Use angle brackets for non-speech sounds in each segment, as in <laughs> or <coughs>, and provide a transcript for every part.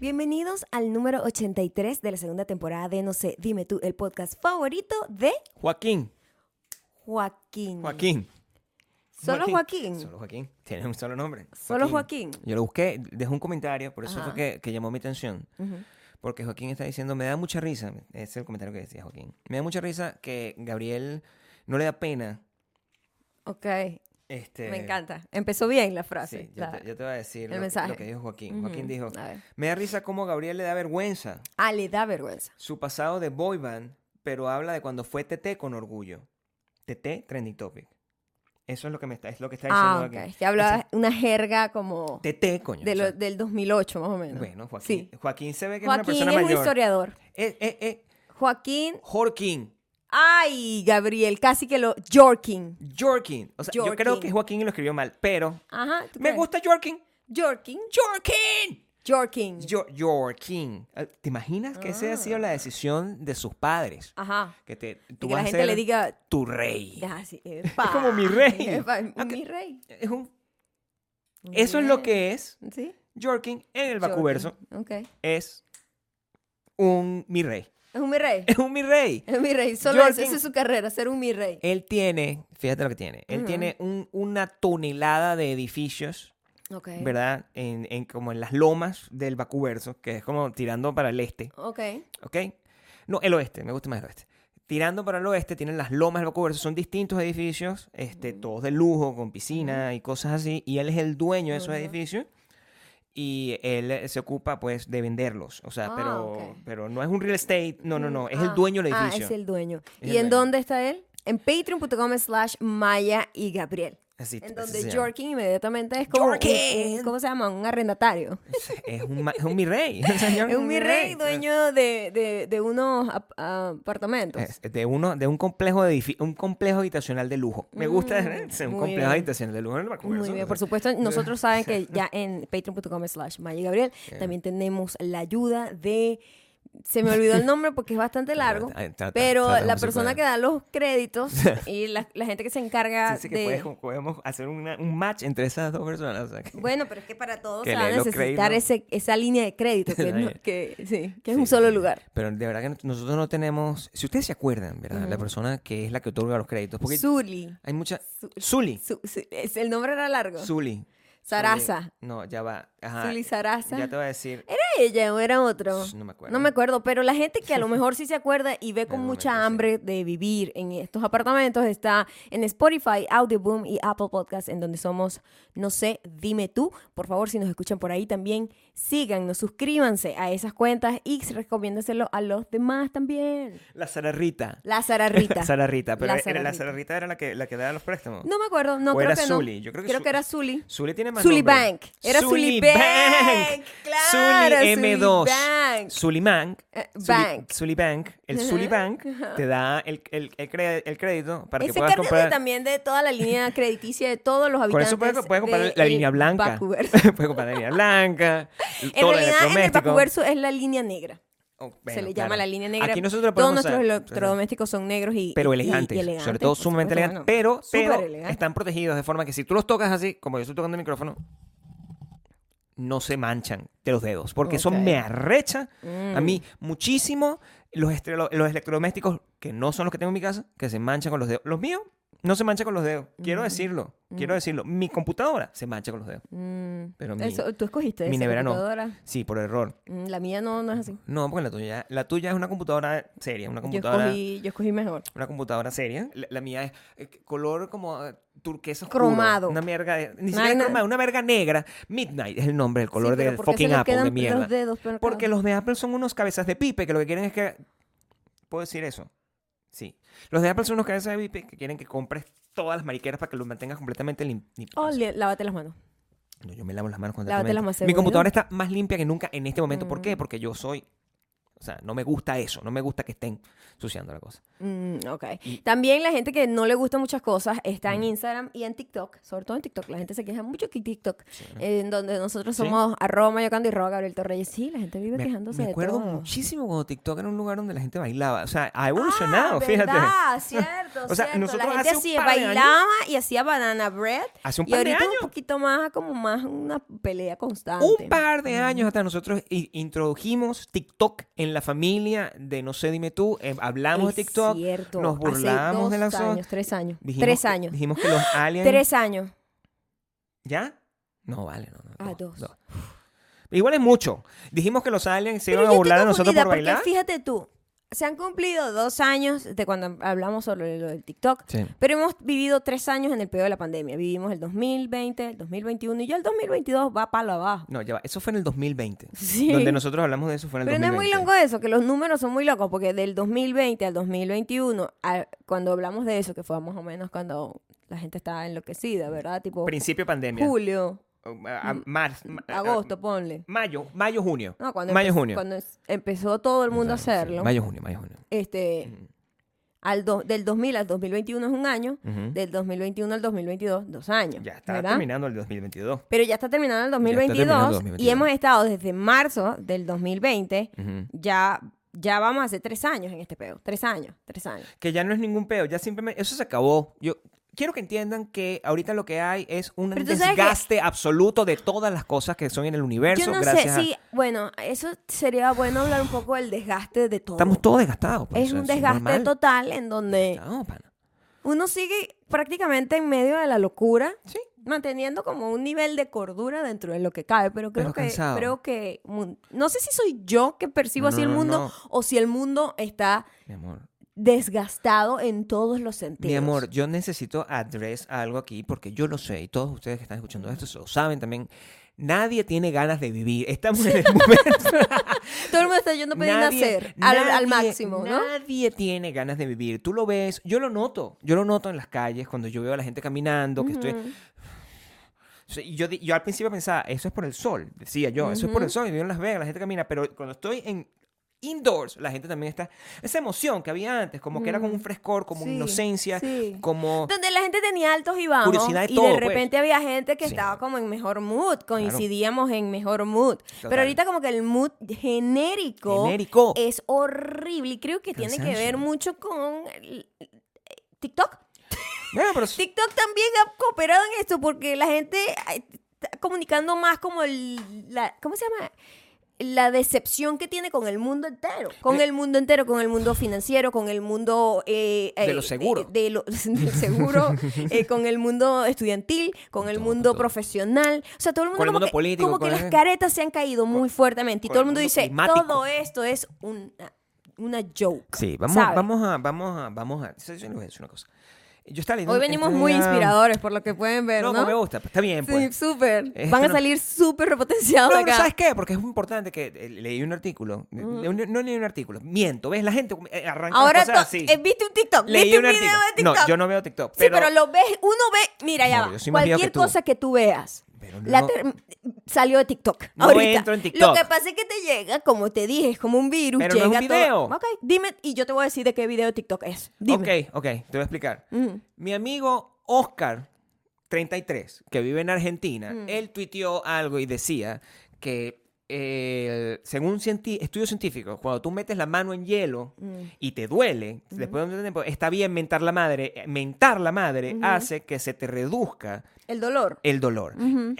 Bienvenidos al número 83 de la segunda temporada de No sé, dime tú, el podcast favorito de Joaquín. Joaquín. Joaquín. ¿Solo Joaquín? Solo Joaquín. Tiene un solo nombre. ¿Solo Joaquín? Yo lo busqué, dejó un comentario, por eso Ajá. fue que, que llamó mi atención. Porque Joaquín está diciendo, me da mucha risa. Ese es el comentario que decía Joaquín. Me da mucha risa que Gabriel no le da pena. Ok, Este, me encanta. Empezó bien la frase. Sí, yo, te, yo te voy a decir el lo, mensaje. lo que dijo Joaquín. Joaquín dijo, me da risa cómo Gabriel le da vergüenza Ah, le da vergüenza. su pasado de boy band, pero habla de cuando fue TT con orgullo. TT, trending topic. Eso es lo que me está, es lo que está diciendo Ah, aquí. ok. Que habla una jerga como TT, coño. de o lo- sea, del 2008, más o menos. bueno, Joaquín, Sí. Joaquín se ve que Joaquín es una es persona un mayor. historiador. Eh, eh, eh, Joaquín. Joaquín. Ay, Gabriel, casi que lo. Jorkin. Jorkin. O sea, yo creo que Joaquín lo escribió mal, pero Ajá. ¿tú me crees? gusta Jorkin. Jorkin. Jorkin. Jorkin. Jo- Jorkin. Eh, ¿Te imaginas que esa ha sido la decisión de sus padres? Ajá. Que te, Y tú que la a gente ser le diga. tu rey. "Ah, sí, epa". como mi rey. <laughs> Epa, Mi rey. Es un- Muy eso es lo que es Sí. Jorkin en el Vacuverso. Jorkin. Ok. Es un mi rey. Es un mi rey. Es un mi rey. Es un mi rey. Solo eso, esa es su carrera, ser un mi rey. Él tiene, fíjate lo que tiene, él tiene un- una tonelada de edificios, Ok. ¿verdad? En, en- como en las lomas del Vacuverso, que es como tirando para el este, Ok. ¿ok? No, el oeste, me gusta más el oeste. Tirando para el oeste, tienen las lomas del Vacuverso, son distintos edificios, este, todos de lujo, con piscina y cosas así, y él es el dueño de esos edificios. Y él se ocupa, pues, de venderlos. O sea, Ah, pero, pero no es un real estate. No, no, no. Es Ah, el dueño del Ah, edificio. es el dueño. Es ¿Y el en dueño. dónde está él? En patreon.com slash Maya y Gabriel. Así, En así donde. Jorkin inmediatamente es como un- Jorkin. un- ¿cómo se llama? Un arrendatario. Es, un, ma- es un mi rey. <laughs> Es un mi rey dueño de, de, de unos ap- apartamentos. Es de uno de un complejo de un complejo habitacional de lujo. Me gusta Mm, <laughs> ¿eh? Es un complejo bien. habitacional de lujo en el Vancouver, Muy ¿no? bien, O por sea, supuesto, <laughs> nosotros saben que ya en patreon.com slash Gabriel también tenemos la ayuda de, se me olvidó el nombre porque es bastante <laughs> largo, pero la persona que da los créditos <laughs> y la, la gente que se encarga Sí, sí, que de... puedes- podemos hacer una- un match entre esas dos personas. o sea, que- Bueno, pero es que para todos <laughs> se va a necesitar ese, esa línea de crédito, que, no- Sí. que, sí, que es un solo lugar. Pero de verdad que nosotros no tenemos. Si ustedes se acuerdan, ¿verdad? La persona que es la que otorga los créditos. Porque Zuli. hay mucha. Zuli. Su- su- es- el nombre era largo. Zuli. Sarasa. No, ya va. Ajá. Zuli Sarasa. Ya te voy a decir. ¿Era ella o era otro? No me acuerdo. No me acuerdo, pero la gente que a lo <laughs> mejor sí se acuerda y ve con mucha hambre de vivir en estos apartamentos está en Spotify, Audioboom y Apple Podcasts, en donde somos, no sé, dime tú. Por favor, si nos escuchan por ahí también, síganos, suscríbanse a esas cuentas y recomiéndaselo a los demás también. La Sara Rita. La Sara Rita. <laughs> Sara Rita. Pero La era- Sara la era la que, la que daba los préstamos. No me acuerdo, no ¿O creo era que no. Yo creo que era Zully. Zully tiene más Zully nombre. Bank. Era Zully Bank. Bank. Claro, Zully M2. Bank. Bank. Eh, Zully- Bank. Zully Bank. El Zully Bank te da el, el, el, cre- el crédito para que Él se puedas comprar. también de toda la línea <laughs> crediticia de todos los habitantes. eso puedes, puedes comprar la el línea blanca. <laughs> Puedes comprar la línea blanca. En todo el realidad, en el electrodoméstico. Vancouver es la línea negra. Oh, se le claro. llama la línea negra. Aquí nosotros lo Todos nuestros electrodomésticos son negros y pero y elegantes, sobre todo por sumamente elegantes, pero, están protegidos de forma que si tú los tocas así, como yo estoy tocando el micrófono, no se manchan de los dedos, porque eso me arrecha a Mm. mí muchísimo los, estre- los electrodomésticos que no son los que tengo en mi casa, que se manchan con los dedos. Los míos no se manchan con los dedos, quiero decirlo, quiero decirlo. Mi computadora se mancha con los dedos, Mm. pero mi, Eso, tú escogiste mi esa nevera no. sí, por error. Mm, La mía no, no es así. No, porque la tuya, la tuya es una computadora seria, una Yo computadora... escogí, yo escogí mejor. Una computadora seria. La, la mía es eh, color como eh, turquesa oscuro. Cromado. Una verga, de- ni siquiera cromado, una verga negra. Midnight es el nombre, el color Sí, del ¿por qué se fucking Apple de mierda. Los dedos, pero Porque claro. los de Apple son unos cabezas de pipe que lo que quieren es que... ¿Puedo decir eso? Sí. Los de Apple son unos cabezas de pipe que quieren que compres todas las mariqueras para que los mantengas completamente lim- limpios. Oh, lávate las manos. No, yo me lavo las manos Lávate constantemente. las manos, Mi computadora está más limpia que nunca en este momento. ¿Por Mm. qué? Porque yo soy... O sea, no me gusta eso, no me gusta que estén ensuciando la cosa. Mm, ok. Y- También la gente que no le gusta muchas cosas está en Mm. Instagram y en TikTok, sobre todo en TikTok. La gente se queja mucho que TikTok, en donde nosotros Sí. somos arroba mayocando y arroba Gabriel Torreyes. Sí, la gente vive Me, quejándose me acuerdo de todo. muchísimo cuando TikTok era un lugar donde la gente bailaba. O sea, ha evolucionado, ah, fíjate. ¿verdad? Cierto, <laughs> O sea, cierto. nosotros la gente hace un hacía, de bailaba y hacía banana bread. Hace un y par de ahorita años. un poquito más, como más una pelea constante. Un par de años hasta nosotros introdujimos TikTok en la familia de No sé, dime tú. eh, hablamos de TikTok, cierto. nos Hace burlamos dos de las años, tres años. Dijimos tres que- años. Dijimos que los <laughs> aliens. Tres años. ¿Ya? No, vale, no. no, Ah, dos. Igual es mucho. Dijimos que los aliens se iban a burlar de estoy nosotros por bailar. Fíjate tú, se han cumplido dos años de cuando hablamos sobre lo del TikTok. Sí. Pero hemos vivido tres años en el peor de la pandemia. Vivimos el 2020, el 2021 y ya el 2022 va para abajo. No, ya va. Eso fue en el 2020. Sí. Donde nosotros hablamos de eso fue en el Pero no es 2020. muy loco eso, que los números son muy locos, porque del 2020 al 2021, a- cuando hablamos de eso, que fue más o menos cuando la gente estaba enloquecida, ¿verdad? Tipo Principio de pandemia. julio, A- a- mar- ma- a- agosto, ponle. Mayo, mayo, junio. No, cuando, mayo, empe- junio. cuando empezó todo el mundo a sí. hacerlo, Mayo, junio, mayo, junio. este, al do- del 2000 al 2021 es un año, Ujú. del 2021 al 2022, dos años. Ya está ¿verdad? terminando el 2022. Pero ya está terminando el está 2022, terminando el y 2022. hemos estado desde marzo del 2020, Ujú. ya, ya vamos a hacer tres años en este peo. Tres años, tres años. Que ya no es ningún peo, ya simplemente eso se acabó. Yo quiero que entiendan que ahorita lo que hay es un sabes que- desgaste absoluto de todas las cosas que son en el universo. Yo no gracias sé, a- sí, bueno, eso sería bueno hablar un poco del desgaste de todo. Estamos todos desgastados. pues, es un desgaste total en donde uno sigue prácticamente en medio de la locura, Sí. manteniendo como un nivel de cordura dentro de lo que cabe, pero creo Pero que cansado. creo que no sé si soy yo que percibo No, así el no, mundo no. o si el mundo está Mi amor. Desgastado en todos los sentidos. Mi amor, yo necesito address algo aquí porque yo lo sé y todos ustedes que están escuchando esto lo saben también. Nadie tiene ganas de vivir. Estamos en el momento. <laughs> Todo el mundo está yendo a pedir nacer al, al máximo, ¿no? Nadie tiene ganas de vivir. Tú lo ves, yo lo noto. Yo lo noto en las calles cuando yo veo a la gente caminando, que estoy. Ujú. O sea, y yo, yo al principio pensaba, eso es por el sol. Decía yo, eso es por el sol. Y vivo en Las Vegas, la gente camina. Pero cuando estoy en indoors, la gente también está. Esa emoción que había antes, como que era como un frescor, como Sí, inocencia, sí. como. Donde la gente tenía altos y bajos. Curiosidad de y todo, de pues. repente había gente que Sí. estaba como en mejor mood. Coincidíamos en mejor mood. Total. Pero ahorita como que el mood genérico, Genérico. es horrible. Y creo que tiene que ver mucho con TikTok. Bueno, pero TikTok también ha cooperado en esto porque la gente eh, está comunicando más como el, la, ¿cómo se llama? La decepción que tiene con el mundo entero, con Eh. el mundo entero, con el mundo financiero, con el mundo eh, De eh, lo seguro. eh, de lo- <laughs> del seguro, eh, con el mundo estudiantil, con el mundo profesional, o sea, todo el mundo, Con el como mundo que, político, como que las caretas se han caído muy fuertemente y todo el el mundo dice climático. todo esto es una, una joke. Sí, vamos, ¿sabes? vamos a, vamos a, vamos a. Yo les voy a decir una cosa. Yo estaba leyendo. Hoy venimos este muy inspiradores por lo que pueden ver, No, ¿no? me gusta, pues, está bien, Sí, pues. súper. Esto Van a no- salir súper repotenciados No, pero acá. ¿sabes qué? Porque es muy importante que eh, leí un artículo. le- No leí un artículo. Miento, ¿ves? La gente eh, arranca Ahora cosas así. eh, viste un TikTok, Leí viste un, video artículo. de TikTok. No, yo no veo TikTok. Sí, Pero, pero lo ves, uno ve, mira ya No, va, cualquier que cosa que tú veas, pero no- salió de TikTok. No ahorita. entro en Lo TikTok. que pasa es que te llega, como te dije, es como un virus. Pero no es llega un todo- video. Ok, dime, y yo te voy a decir de qué video de TikTok es. Dime. Ok, ok, te voy a explicar. Mi amigo Oscar, 33, que vive en Argentina, Mm. él tuiteó algo y decía que, eh, según cienti- estudios científicos, cuando tú metes la mano en hielo Mm. y te duele, después de un tiempo, está bien mentar la madre. eh, Mentar la madre hace que se te reduzca El dolor. el dolor.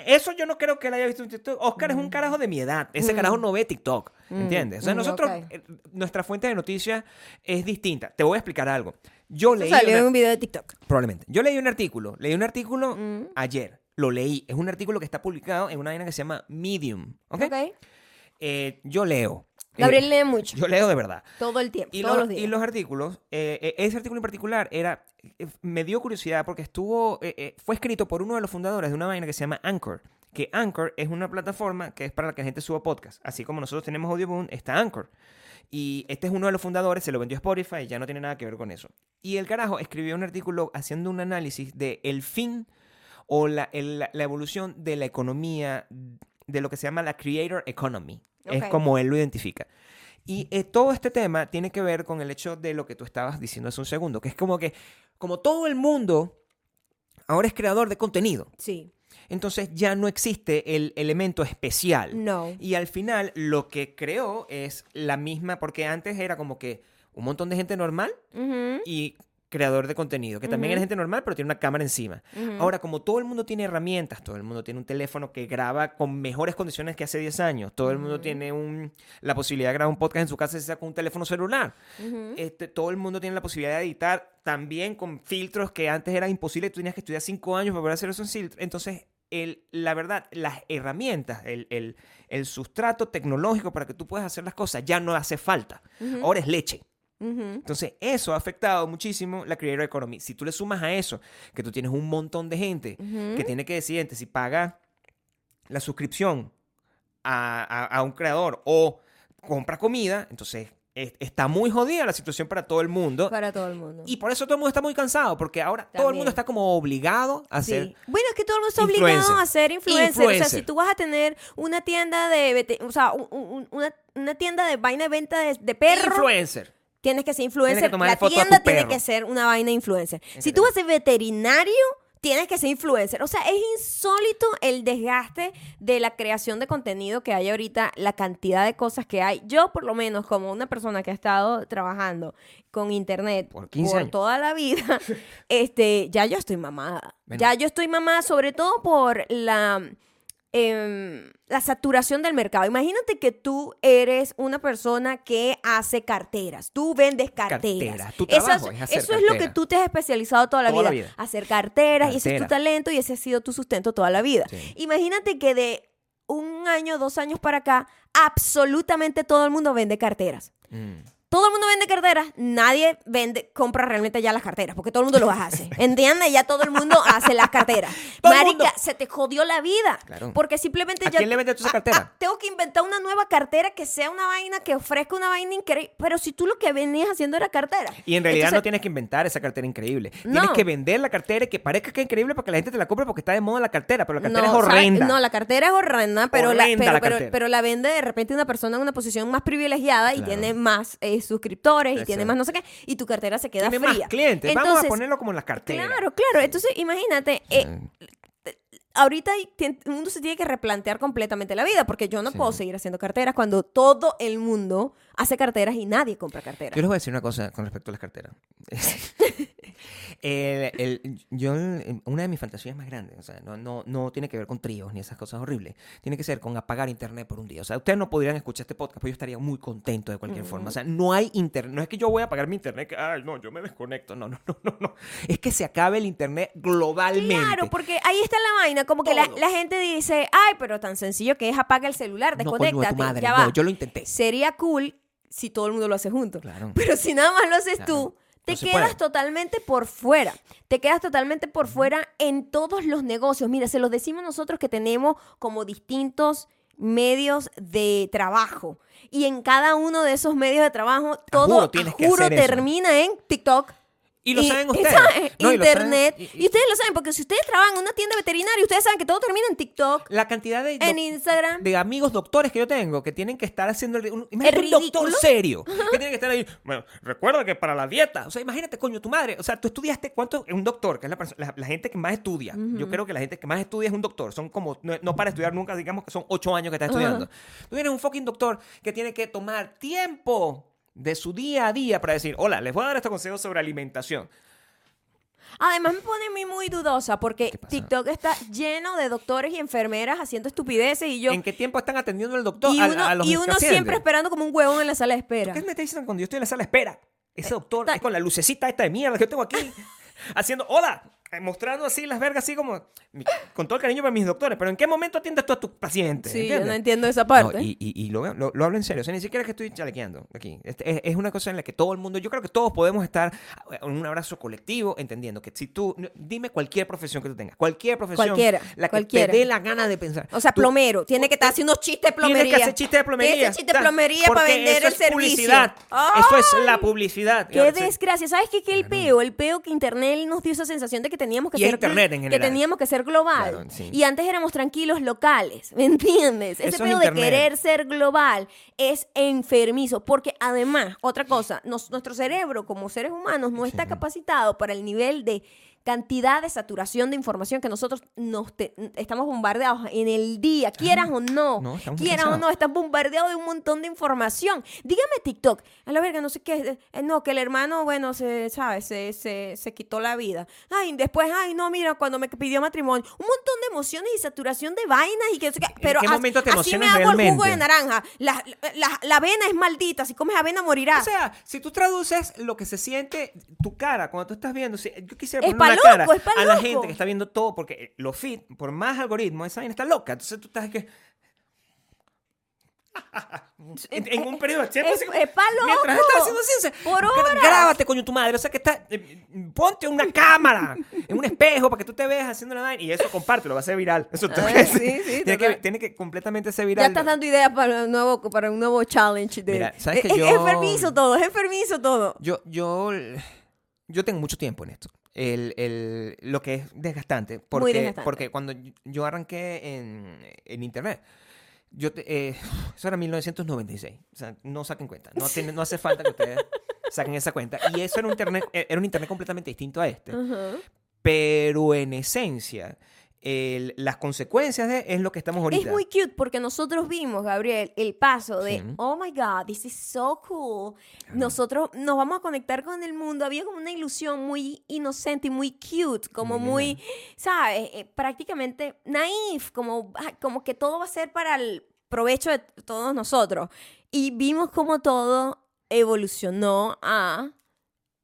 Eso yo no creo que él haya visto en TikTok. Oscar es un carajo de mi edad. Ese carajo no ve TikTok. Mm, ¿Entiendes? O sea, mm, nosotros, eh, nuestra fuente de noticias es distinta. Te voy a explicar algo. Yo leí. Salió una- en un video de TikTok. Probablemente. Yo leí un artículo. Leí un artículo Mm. ayer. Lo leí. Es un artículo que está publicado en una vaina que se llama Medium. ¿Ok? Ok. Eh, yo leo. Eh, Gabriel lee mucho. yo leo de verdad. todo el tiempo, Y todos los, los y días. los artículos, eh, eh, ese artículo en particular era, eh, me dio curiosidad porque estuvo, eh, eh, fue escrito por uno de los fundadores de una vaina que se llama Anchor, que Anchor es una plataforma que es para la que la gente suba podcast, así como nosotros tenemos Audioboom, está Anchor. Y este es uno de los fundadores, se lo vendió Spotify, ya no tiene nada que ver con eso. Y el carajo escribió un artículo haciendo un análisis de el fin o la, el- la- evolución de la economía, de lo que se llama la creator economy. Es Ok. como él lo identifica. Y eh, todo este tema tiene que ver con el hecho de lo que tú estabas diciendo hace un segundo, que es como que, como todo el mundo ahora es creador de contenido, Sí. entonces ya no existe el elemento especial. No. Y al final lo que creó es la misma, porque antes era como que un montón de gente normal Ujú, y creador de contenido, que también era gente normal, pero tiene una cámara encima. Ahora, como todo el mundo tiene herramientas, todo el mundo tiene un teléfono que graba con mejores condiciones que hace 10 años, todo el mundo tiene un, la posibilidad de grabar un podcast en su casa sea con un teléfono celular, este, todo el mundo tiene la posibilidad de editar también con filtros que antes era imposible, tú tenías que estudiar 5 años para poder hacer esos filtros. Entonces, el, la verdad, las herramientas, el, el, el sustrato tecnológico para que tú puedas hacer las cosas ya no hace falta. Ahora es leche. Entonces, eso ha afectado muchísimo la creator economy. Si tú le sumas a eso que tú tienes un montón de gente que tiene que decidir entre si paga la suscripción a, a- a un creador o compra comida, entonces es- está muy jodida la situación para todo el mundo. Para todo el mundo. Y por eso todo el mundo está muy cansado, porque ahora todo el mundo está como obligado a Sí. hacer... Bueno, es que todo el mundo está Influencer. obligado a ser influencer. O sea, si tú vas a tener una tienda de, o sea, un- un- una, una tienda de vaina de venta de, de perro, Influencer. Tienes que ser influencer. Que La tienda tiene que ser una vaina influencer. Si tú vas a ser veterinario, tienes que ser influencer. O sea, es insólito el desgaste de la creación de contenido que hay ahorita, la cantidad de cosas que hay. Yo, por lo menos, como una persona que ha estado trabajando con internet Por 15 años. toda la vida, <laughs> este, ya yo estoy mamada. Ya yo estoy mamada, sobre todo por la em, la saturación del mercado. Imagínate que tú eres una persona que hace carteras. Tú vendes carteras. Carteras. Tu Eso trabajo es hacer eso es lo que cartera. tú te has especializado toda la, Toda la vida. Hacer carteras. Y ese es tu Cartera. talento y ese ha sido tu sustento toda la vida. Sí. Imagínate que de un año, dos años para acá, absolutamente todo el mundo vende carteras. Mm. Todo el mundo vende carteras, nadie vende, compra realmente ya las carteras, porque todo el mundo lo hace. <laughs> ¿Entiendes? Ya todo el mundo hace las carteras. <laughs> Marica, se te jodió la vida. Claro. Porque simplemente ¿A ya. quién le vendes tú esa Ah, cartera? ah, tengo que inventar una nueva cartera que sea una vaina, que ofrezca una vaina increíble. Pero si tú lo que venías haciendo era cartera. Y en realidad no tienes que inventar esa cartera increíble. No. Tienes que vender la cartera y que parezca que es increíble para que la gente te la compre porque está de moda la cartera, pero la cartera no, es ¿sabes? horrenda. No, la cartera es horrenda, pero, la, pero, la pero- pero la vende de repente una persona en una posición más privilegiada y Claro. tiene más eh, suscriptores y tiene más no sé qué, y tu cartera se queda Tiene fría. más clientes. Vamos a ponerlo como en las carteras. Claro, claro. Entonces, imagínate, eh, ahorita el mundo se tiene que replantear completamente la vida, porque yo no Sí. puedo seguir haciendo carteras cuando todo el mundo hace carteras y nadie compra carteras. Yo les voy a decir una cosa con respecto a las carteras. <laughs> El- el- yo, el- una de mis fantasías más grandes, o sea, no, no, no tiene que ver con tríos ni esas cosas horribles, tiene que ser con apagar internet por un día. O sea, ustedes no podrían escuchar este podcast, pero yo estaría muy contento de cualquier forma. O sea, no hay internet, no es que yo voy a apagar mi internet, que, ay, no, yo me desconecto, no, no, no, no, no. Es que se acabe el internet globalmente. Claro, porque ahí está la vaina, como que la, gente dice, ay, pero tan sencillo que es apaga el celular, No, coño, de tu desconéctate, madre, ya no, va. yo lo intenté. Sería cool si todo el mundo lo hace junto. Claro. Pero si nada más lo haces Claro. tú, te No quedas totalmente por fuera. Te quedas totalmente por fuera en todos los negocios. Mira, se los decimos nosotros que tenemos como distintos medios de trabajo. Y en cada uno de esos medios de trabajo, todo juro, juro, eso. termina en TikTok. Y lo saben ustedes. No, y lo saben- Internet. y- y, y- ustedes lo saben, porque si ustedes trabajan en una tienda veterinaria, ustedes saben que todo termina en TikTok, La cantidad de, en Instagram. de amigos doctores que yo tengo que tienen que estar haciendo un, imagínate un doctor serio que tiene que estar ahí. Bueno recuerda que para la dieta o sea imagínate coño tu madre o sea tú estudiaste cuánto un doctor que es la, la, la gente que más estudia. Yo creo que la gente que más estudia es un doctor. Son como no, no para estudiar nunca digamos que son ocho años que estás estudiando. Tú tienes un fucking doctor que tiene que tomar tiempo de su día a día para decir hola les voy a dar estos consejos sobre alimentación Además me pone a mí muy dudosa porque. TikTok está lleno de doctores y enfermeras haciendo estupideces y yo... en qué tiempo están atendiendo al doctor y uno, a los y uno pacientes? siempre esperando como un huevón en la sala de espera. ¿Qué me está diciendo cuando yo estoy en la sala de espera? Ese doctor ta- es con la lucecita esta de mierda que yo tengo aquí, <laughs> haciendo, hola, eh, mostrando así las vergas, así como, con todo el cariño para mis doctores, pero ¿en qué momento atiendes tú a tus pacientes? Sí, yo no entiendo esa No, parte. y y- y lo, lo, lo hablo en serio, o sea, ni siquiera es que estoy chalequeando aquí. Este, es, es una cosa en la que todo el mundo, yo creo que todos podemos estar en un abrazo colectivo, entendiendo que si tú, dime cualquier profesión que tú tengas, cualquier profesión, Cualquiera, la que cualquiera. te dé la gana de pensar. O sea, Tú- plomero. Tiene que estar haciendo chistes de plomería. Tienes que hacer chistes de plomería. Tiene que hacer chistes de plomería para vender eso el es servicio. publicidad. ¡Ay! Eso es la publicidad. Qué desgracia. ¿Sabes qué? Que el peo, el peo que Internet nos dio esa sensación de que teníamos que Y ser internet en que teníamos que ser global. Claro, sí. Y antes éramos tranquilos locales, <laughs> ¿me entiendes? Ese Eso es pedo de querer ser global es enfermizo, porque además, otra cosa, nos- nuestro cerebro como seres humanos no está capacitado para el nivel de cantidad de saturación de información que nosotros nos te- estamos bombardeados en el día, quieras o no, quieras o no, estás bombardeado de un montón de información. Dígame TikTok, a la verga, no sé qué, eh, no, que el hermano, bueno, se, ¿sabes? Se, se, se quitó la vida. Ay, después, ay, no, mira, cuando me pidió matrimonio, un montón de emociones y saturación de vainas y que, no sé qué, pero qué momento te así me hago el jugo de naranja. La, la, la avena es maldita, si comes avena morirás. O sea, si tú traduces lo que se siente tu cara cuando tú estás viendo, si, yo quisiera Es poner una cara loco, es pa' a la gente que está viendo todo, porque los feed, por más algoritmos, esa vaina está loca. Entonces tú estás que. En, en un periodo de tiempo. Es- como- es Mientras estás haciendo ciencia. Por horas. Grábate, coño, tu madre. O sea, que está. eh, ponte una cámara en un espejo para que tú te veas haciendo la vaina. Y eso compártelo, va a ser viral. Eso Ah, tiene que- sí, sí, tiene, que, tiene que completamente ser viral. Ya estás dando ideas para un nuevo, para un nuevo challenge. De, Mira, ¿sabes que es, es yo- enfermizo todo, es enfermizo todo. Yo, yo, yo tengo mucho tiempo en esto. El, el- lo que es desgastante. Porque, desgastante. porque cuando yo arranqué en, en internet, yo te- eh, <laughs> eso era 1996. O sea, no saquen cuenta. No, tiene- no hace falta que ustedes <laughs> saquen esa cuenta. Y eso era un internet, eh, era un internet completamente distinto a este. Pero en esencia, el- las consecuencias de es lo que estamos ahorita. Es muy cute porque nosotros vimos, Gabriel, el paso de, Sí. oh my God, this is so cool. Nosotros nos vamos a conectar con el mundo. Había como una ilusión muy inocente y muy cute, como Muy muy, ¿sabes? Eh, prácticamente naif, como, ah, como que todo va a ser para el provecho de todos nosotros. Y vimos como todo evolucionó a...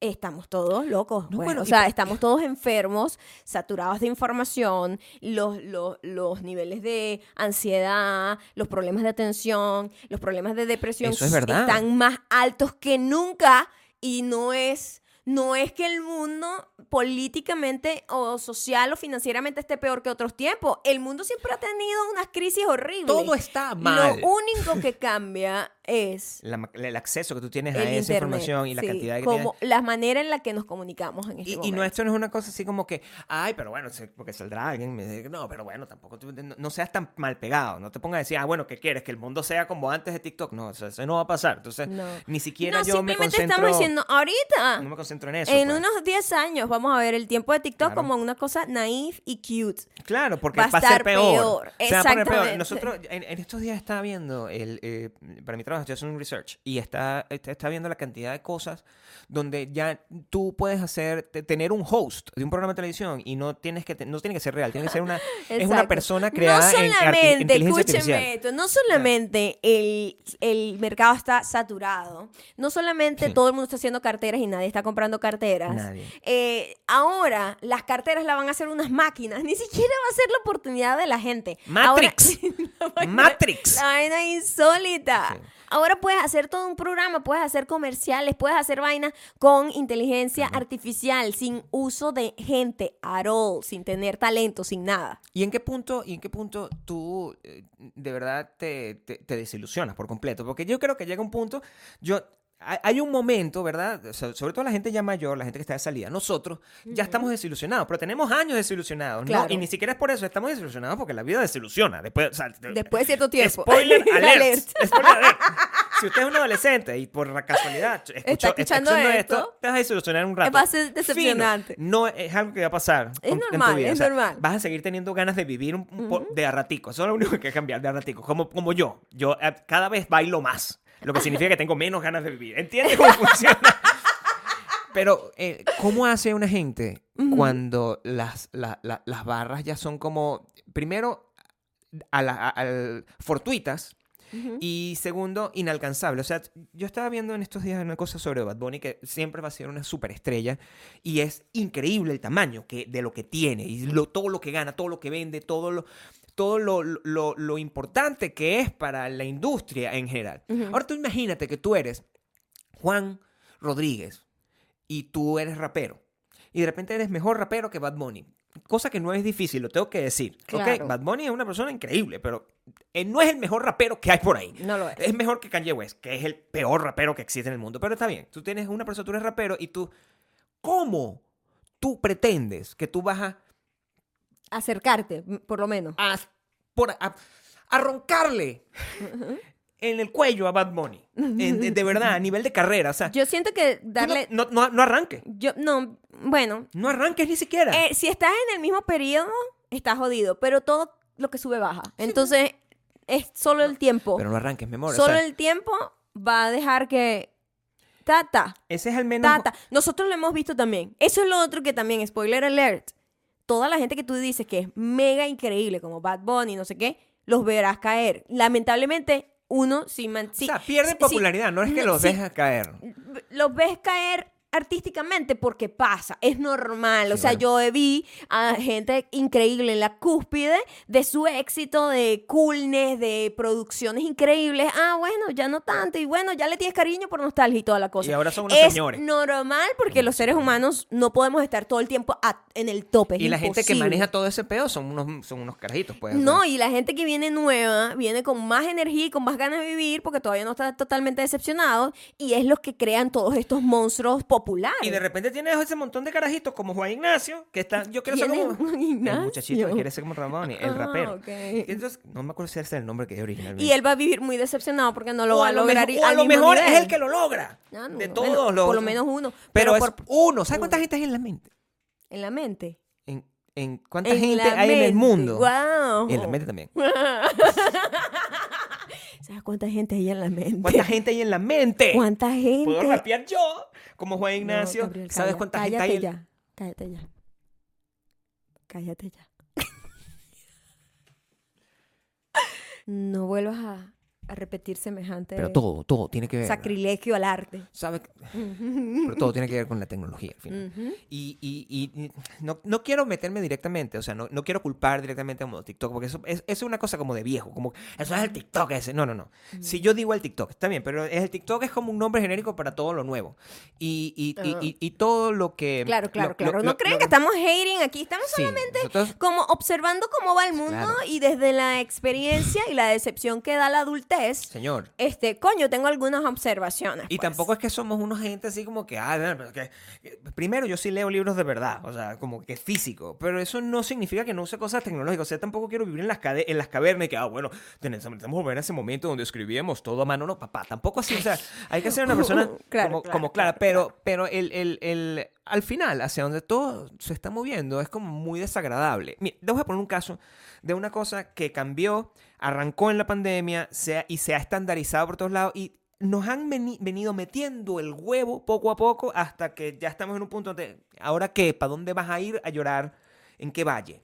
Estamos todos locos. No, bueno, o sea, estamos todos enfermos, saturados de información, los, los, los niveles de ansiedad, los problemas de atención, los problemas de depresión Eso es verdad. están más altos que nunca y no es, no es que el mundo políticamente o social o financieramente esté peor que otros tiempos. El mundo siempre ha tenido unas crisis horribles. Todo está mal. Lo único que cambia es La el acceso que tú tienes a esa internet, información y la sí, cantidad que como tienes. la manera en la que nos comunicamos en este Y, y momento. no, esto no es una cosa así como que, ay, pero bueno, porque saldrá alguien. me dice, no, pero bueno, tampoco, tú- no, no seas tan mal pegado. No te pongas a decir, ah, bueno, ¿qué quieres? Que el mundo sea como antes de TikTok. No, o sea, eso no va a pasar. Entonces, No. ni siquiera no, yo me concentro. estamos diciendo, ahorita, no me concentro en eso. en pues. unos 10 años, vamos a ver el tiempo de TikTok Claro. como una cosa naif y cute. Claro, porque Va va a ser peor. peor, Se va a poner peor. Nosotros, en, en estos días estaba viendo, el, eh, para mi trabajo, estoy haciendo un research y está, está, viendo la cantidad de cosas donde ya tú puedes hacer, te- tener un host de un programa de televisión y no tienes que, no tiene que ser real, tiene que ser una, <laughs> es una persona creada no en arti- inteligencia artificial. esto, no solamente el, el mercado está saturado, no solamente Sí. todo el mundo está haciendo carteras y nadie está comprando carteras. Nadie. Eh, ahora las carteras las van a hacer unas máquinas, ni siquiera va a ser la oportunidad de la gente. Matrix. Ahora- <laughs> la Matrix. La vaina insólita. Sí. Ahora puedes hacer todo un programa, puedes hacer comerciales, puedes hacer vainas con inteligencia artificial, sin uso de gente at all, sin tener talento, sin nada. ¿Y en qué punto, y en qué punto tú eh, de verdad te, te- te desilusionas por completo? Porque yo creo que llega un punto, yo hay un momento, ¿verdad? Sobre todo la gente ya mayor, la gente que está de salida, nosotros ya estamos desilusionados, pero tenemos años desilusionados, ¿no? Claro. Y ni siquiera es por eso, estamos desilusionados porque la vida desilusiona. Después, o sea, Después de cierto tiempo. Spoiler <laughs> alert. Alert. Spoiler alert. Si usted es un adolescente y por casualidad escuchó, escuchando esto, te vas a desilusionar un rato. Va a ser Fino. decepcionante. No es algo que va a pasar. Es con- en tu normal, vida. es O sea, normal. Vas a seguir teniendo ganas de vivir un, un po- de a ratico. Eso es lo único que hay que cambiar, de a ratico. Como, como yo. Yo eh, cada vez bailo más. Lo que significa que tengo menos ganas de vivir. ¿Entiendes cómo <laughs> funciona? Pero, eh, ¿cómo hace una gente cuando las, la- la- las barras ya son como, primero, a la- a- al- fortuitas Y segundo, inalcanzable. O sea, yo estaba viendo en estos días una cosa sobre Bad Bunny que siempre va a ser una superestrella y es increíble el tamaño que, de lo que tiene y lo- todo lo que gana, todo lo que vende, todo lo, todo lo, lo- lo importante que es para la industria en general. Ahora tú imagínate que tú eres Juan Rodríguez y tú eres rapero y de repente eres mejor rapero que Bad Bunny. Cosa que no es difícil, lo tengo que decir. ¿ok? Claro. Bad Bunny es una persona increíble, pero él no es el mejor rapero que hay por ahí. No lo es. Es mejor que Kanye West, que es el peor rapero que existe en el mundo. Pero está bien, tú tienes una persona, tú eres rapero y tú... ¿Cómo? tú pretendes que tú vas a, Acercarte, por lo menos. a, por, a, a roncarle en el cuello a Bad Bunny. En- de, de verdad, a nivel de carrera. O sea, Yo siento que darle... no, no, no arranques. Yo, no, bueno, No arranques ni siquiera. eh, si estás en el mismo periodo, estás jodido, pero todo lo que sube baja. Entonces, es solo el tiempo. Pero no arranques, o Solo sea, el tiempo va a dejar que... Tata, ese es el menos... tata. Nosotros lo hemos visto también. Eso es lo otro que también, spoiler alert. Toda la gente que tú dices que es mega increíble, como Bad Bunny, no sé qué, los verás caer. Lamentablemente, uno, si, man- o si- sea, pierde si- popularidad. No es que los sí. dejas caer. los ves caer artísticamente porque pasa, es normal. o sea, yo vi a gente increíble en la cúspide de su éxito, de coolness, de producciones increíbles. Ah, bueno, ya no tanto. Y bueno, ya le tienes cariño por nostalgia y toda la cosa. Y ahora son unos es señores. normal porque los seres humanos no podemos estar todo el tiempo a- en el tope. es Y la gente que maneja todo ese pedo son unos, son unos carajitos, pues. No, y la gente que viene nueva viene con más energía y con más ganas de vivir porque todavía no está totalmente decepcionado y es los que crean todos estos monstruos populares. Y de repente tienes ese montón de carajitos como Juan Ignacio, que está, yo quiero ser ¿Quién como Juan el Ignacio? muchachito que quiere ser como Ramón, el Ah, rapero. Entonces, no me acuerdo si ese es el nombre que es originalmente. Y él va a vivir muy decepcionado porque no lo O va a lograr. mejor, o a lo mejor es el que lo logra. Ah, no, de todos los. Por lo menos uno. Pero, es por- uno. ¿Sabes cuánta gente hay en la mente? en la mente. En, en cuánta En gente hay en el mundo. Guau. Y en la mente también. <laughs> ¿Sabes cuánta gente hay en la mente? ¿Cuánta gente hay en la mente? ¿Cuánta gente? Puedo rapear yo, como Juan No, Ignacio. Gabriel, ¿Sabes calla- cuánta gente cállate ya. Cállate ya. Cállate ya. <laughs> no vuelvas a, a repetir semejante Pero todo, todo tiene que ver. sacrilegio al arte. ¿Sabes? Pero todo tiene que ver con la tecnología, al final. Y, y- y- y no, no quiero meterme directamente, o sea, no, no quiero culpar directamente a TikTok, porque eso es, eso es una cosa como de viejo, como eso es el TikTok ese. No, no, no. Si yo digo el TikTok, está bien, pero el TikTok es como un nombre genérico para todo lo nuevo. Y, y- y- Ah. y- todo lo que... Claro, claro, lo- claro. lo- no creen lo- que estamos hating aquí, estamos Sí, solamente nosotros- como observando cómo va el mundo Claro. y desde la experiencia y la decepción que da la adultez, Señor. este, coño, tengo algunas observaciones. Y pues. tampoco es que somos unos gente así como que, ah, no, que- que- primero yo sí leo libros de verdad, o sea, como que físico, pero eso no significa que no use cosas tecnológicas, o sea, tampoco quiero vivir en las, cade- en las cavernas y que, ah, bueno, necesitamos volver a ese momento donde escribíamos todo a mano, no, papá, tampoco así, o sea, <laughs> hay que ser una persona Claro, como, claro, como clara, claro, pero, pero el, el- el- al final, hacia donde todo se está moviendo, es como muy desagradable. Mira, te voy a poner un caso de una cosa que cambió, arrancó en la pandemia se ha- y se ha estandarizado por todos lados y nos han veni- venido metiendo el huevo poco a poco hasta que ya estamos en un punto de, ¿ahora qué? ¿Para dónde vas a ir a llorar? ¿En qué valle?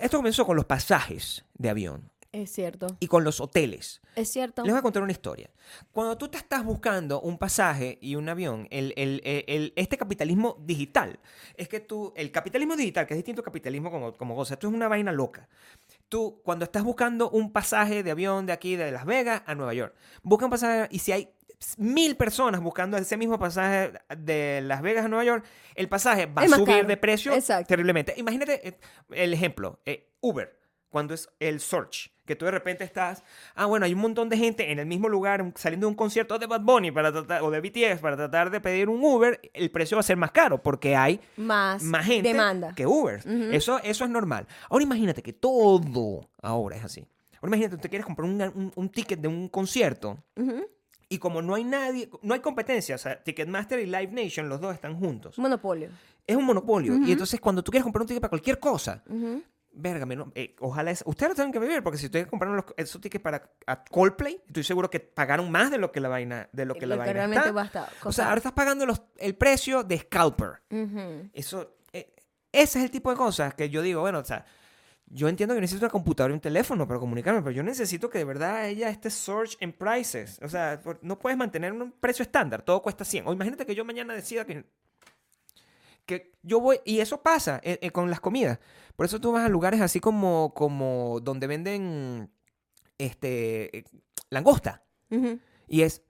Esto comenzó con los pasajes de avión Es cierto, y con los hoteles. es cierto. Les voy a contar una historia. Cuando tú te estás buscando un pasaje y un avión, el, el- el- el- este capitalismo digital, es que tú, el capitalismo digital, que es distinto al capitalismo como, como cosa, esto es una vaina loca. Tú, cuando estás buscando un pasaje de avión de aquí, de Las Vegas a Nueva York, busca un pasaje y si hay mil personas buscando ese mismo pasaje de Las Vegas a Nueva York, el pasaje va a subir caro. de precio Exacto. terriblemente. Imagínate eh, el ejemplo, eh, Uber, cuando es el search, que tú de repente estás, ah, bueno, hay un montón de gente en el mismo lugar saliendo de un concierto de Bad Bunny para tratar, o de BTS para tratar de pedir un Uber, el precio va a ser más caro porque hay Más, más gente demanda. que Uber. Eso, eso es normal. Ahora imagínate que todo ahora es así. Ahora imagínate, tú quieres comprar un, un- un ticket de un concierto y como no hay nadie, no hay competencia, o sea, Ticketmaster y Live Nation, los dos están juntos. Monopolio. Es un monopolio. Y entonces cuando tú quieres comprar un ticket para cualquier cosa. Verga, no, eh, ojalá es, ustedes lo tienen que vivir porque si ustedes compraron los, esos tickets para a Coldplay, estoy seguro que pagaron más de lo que la vaina de lo que la que vaina realmente está. basta- O sea, ahora estás pagando los, el precio de scalper. Eso, eh, ese es el tipo de cosas que yo digo, bueno, o sea, yo entiendo que necesito una computadora y un teléfono para comunicarme, pero yo necesito que de verdad ella esté search en prices. O sea, no puedes mantener un precio estándar, todo cuesta 100. O imagínate que yo mañana decida que, que yo voy, y eso pasa eh, eh, con las comidas. Por eso tú vas a lugares así como, como donde venden este, eh, langosta y es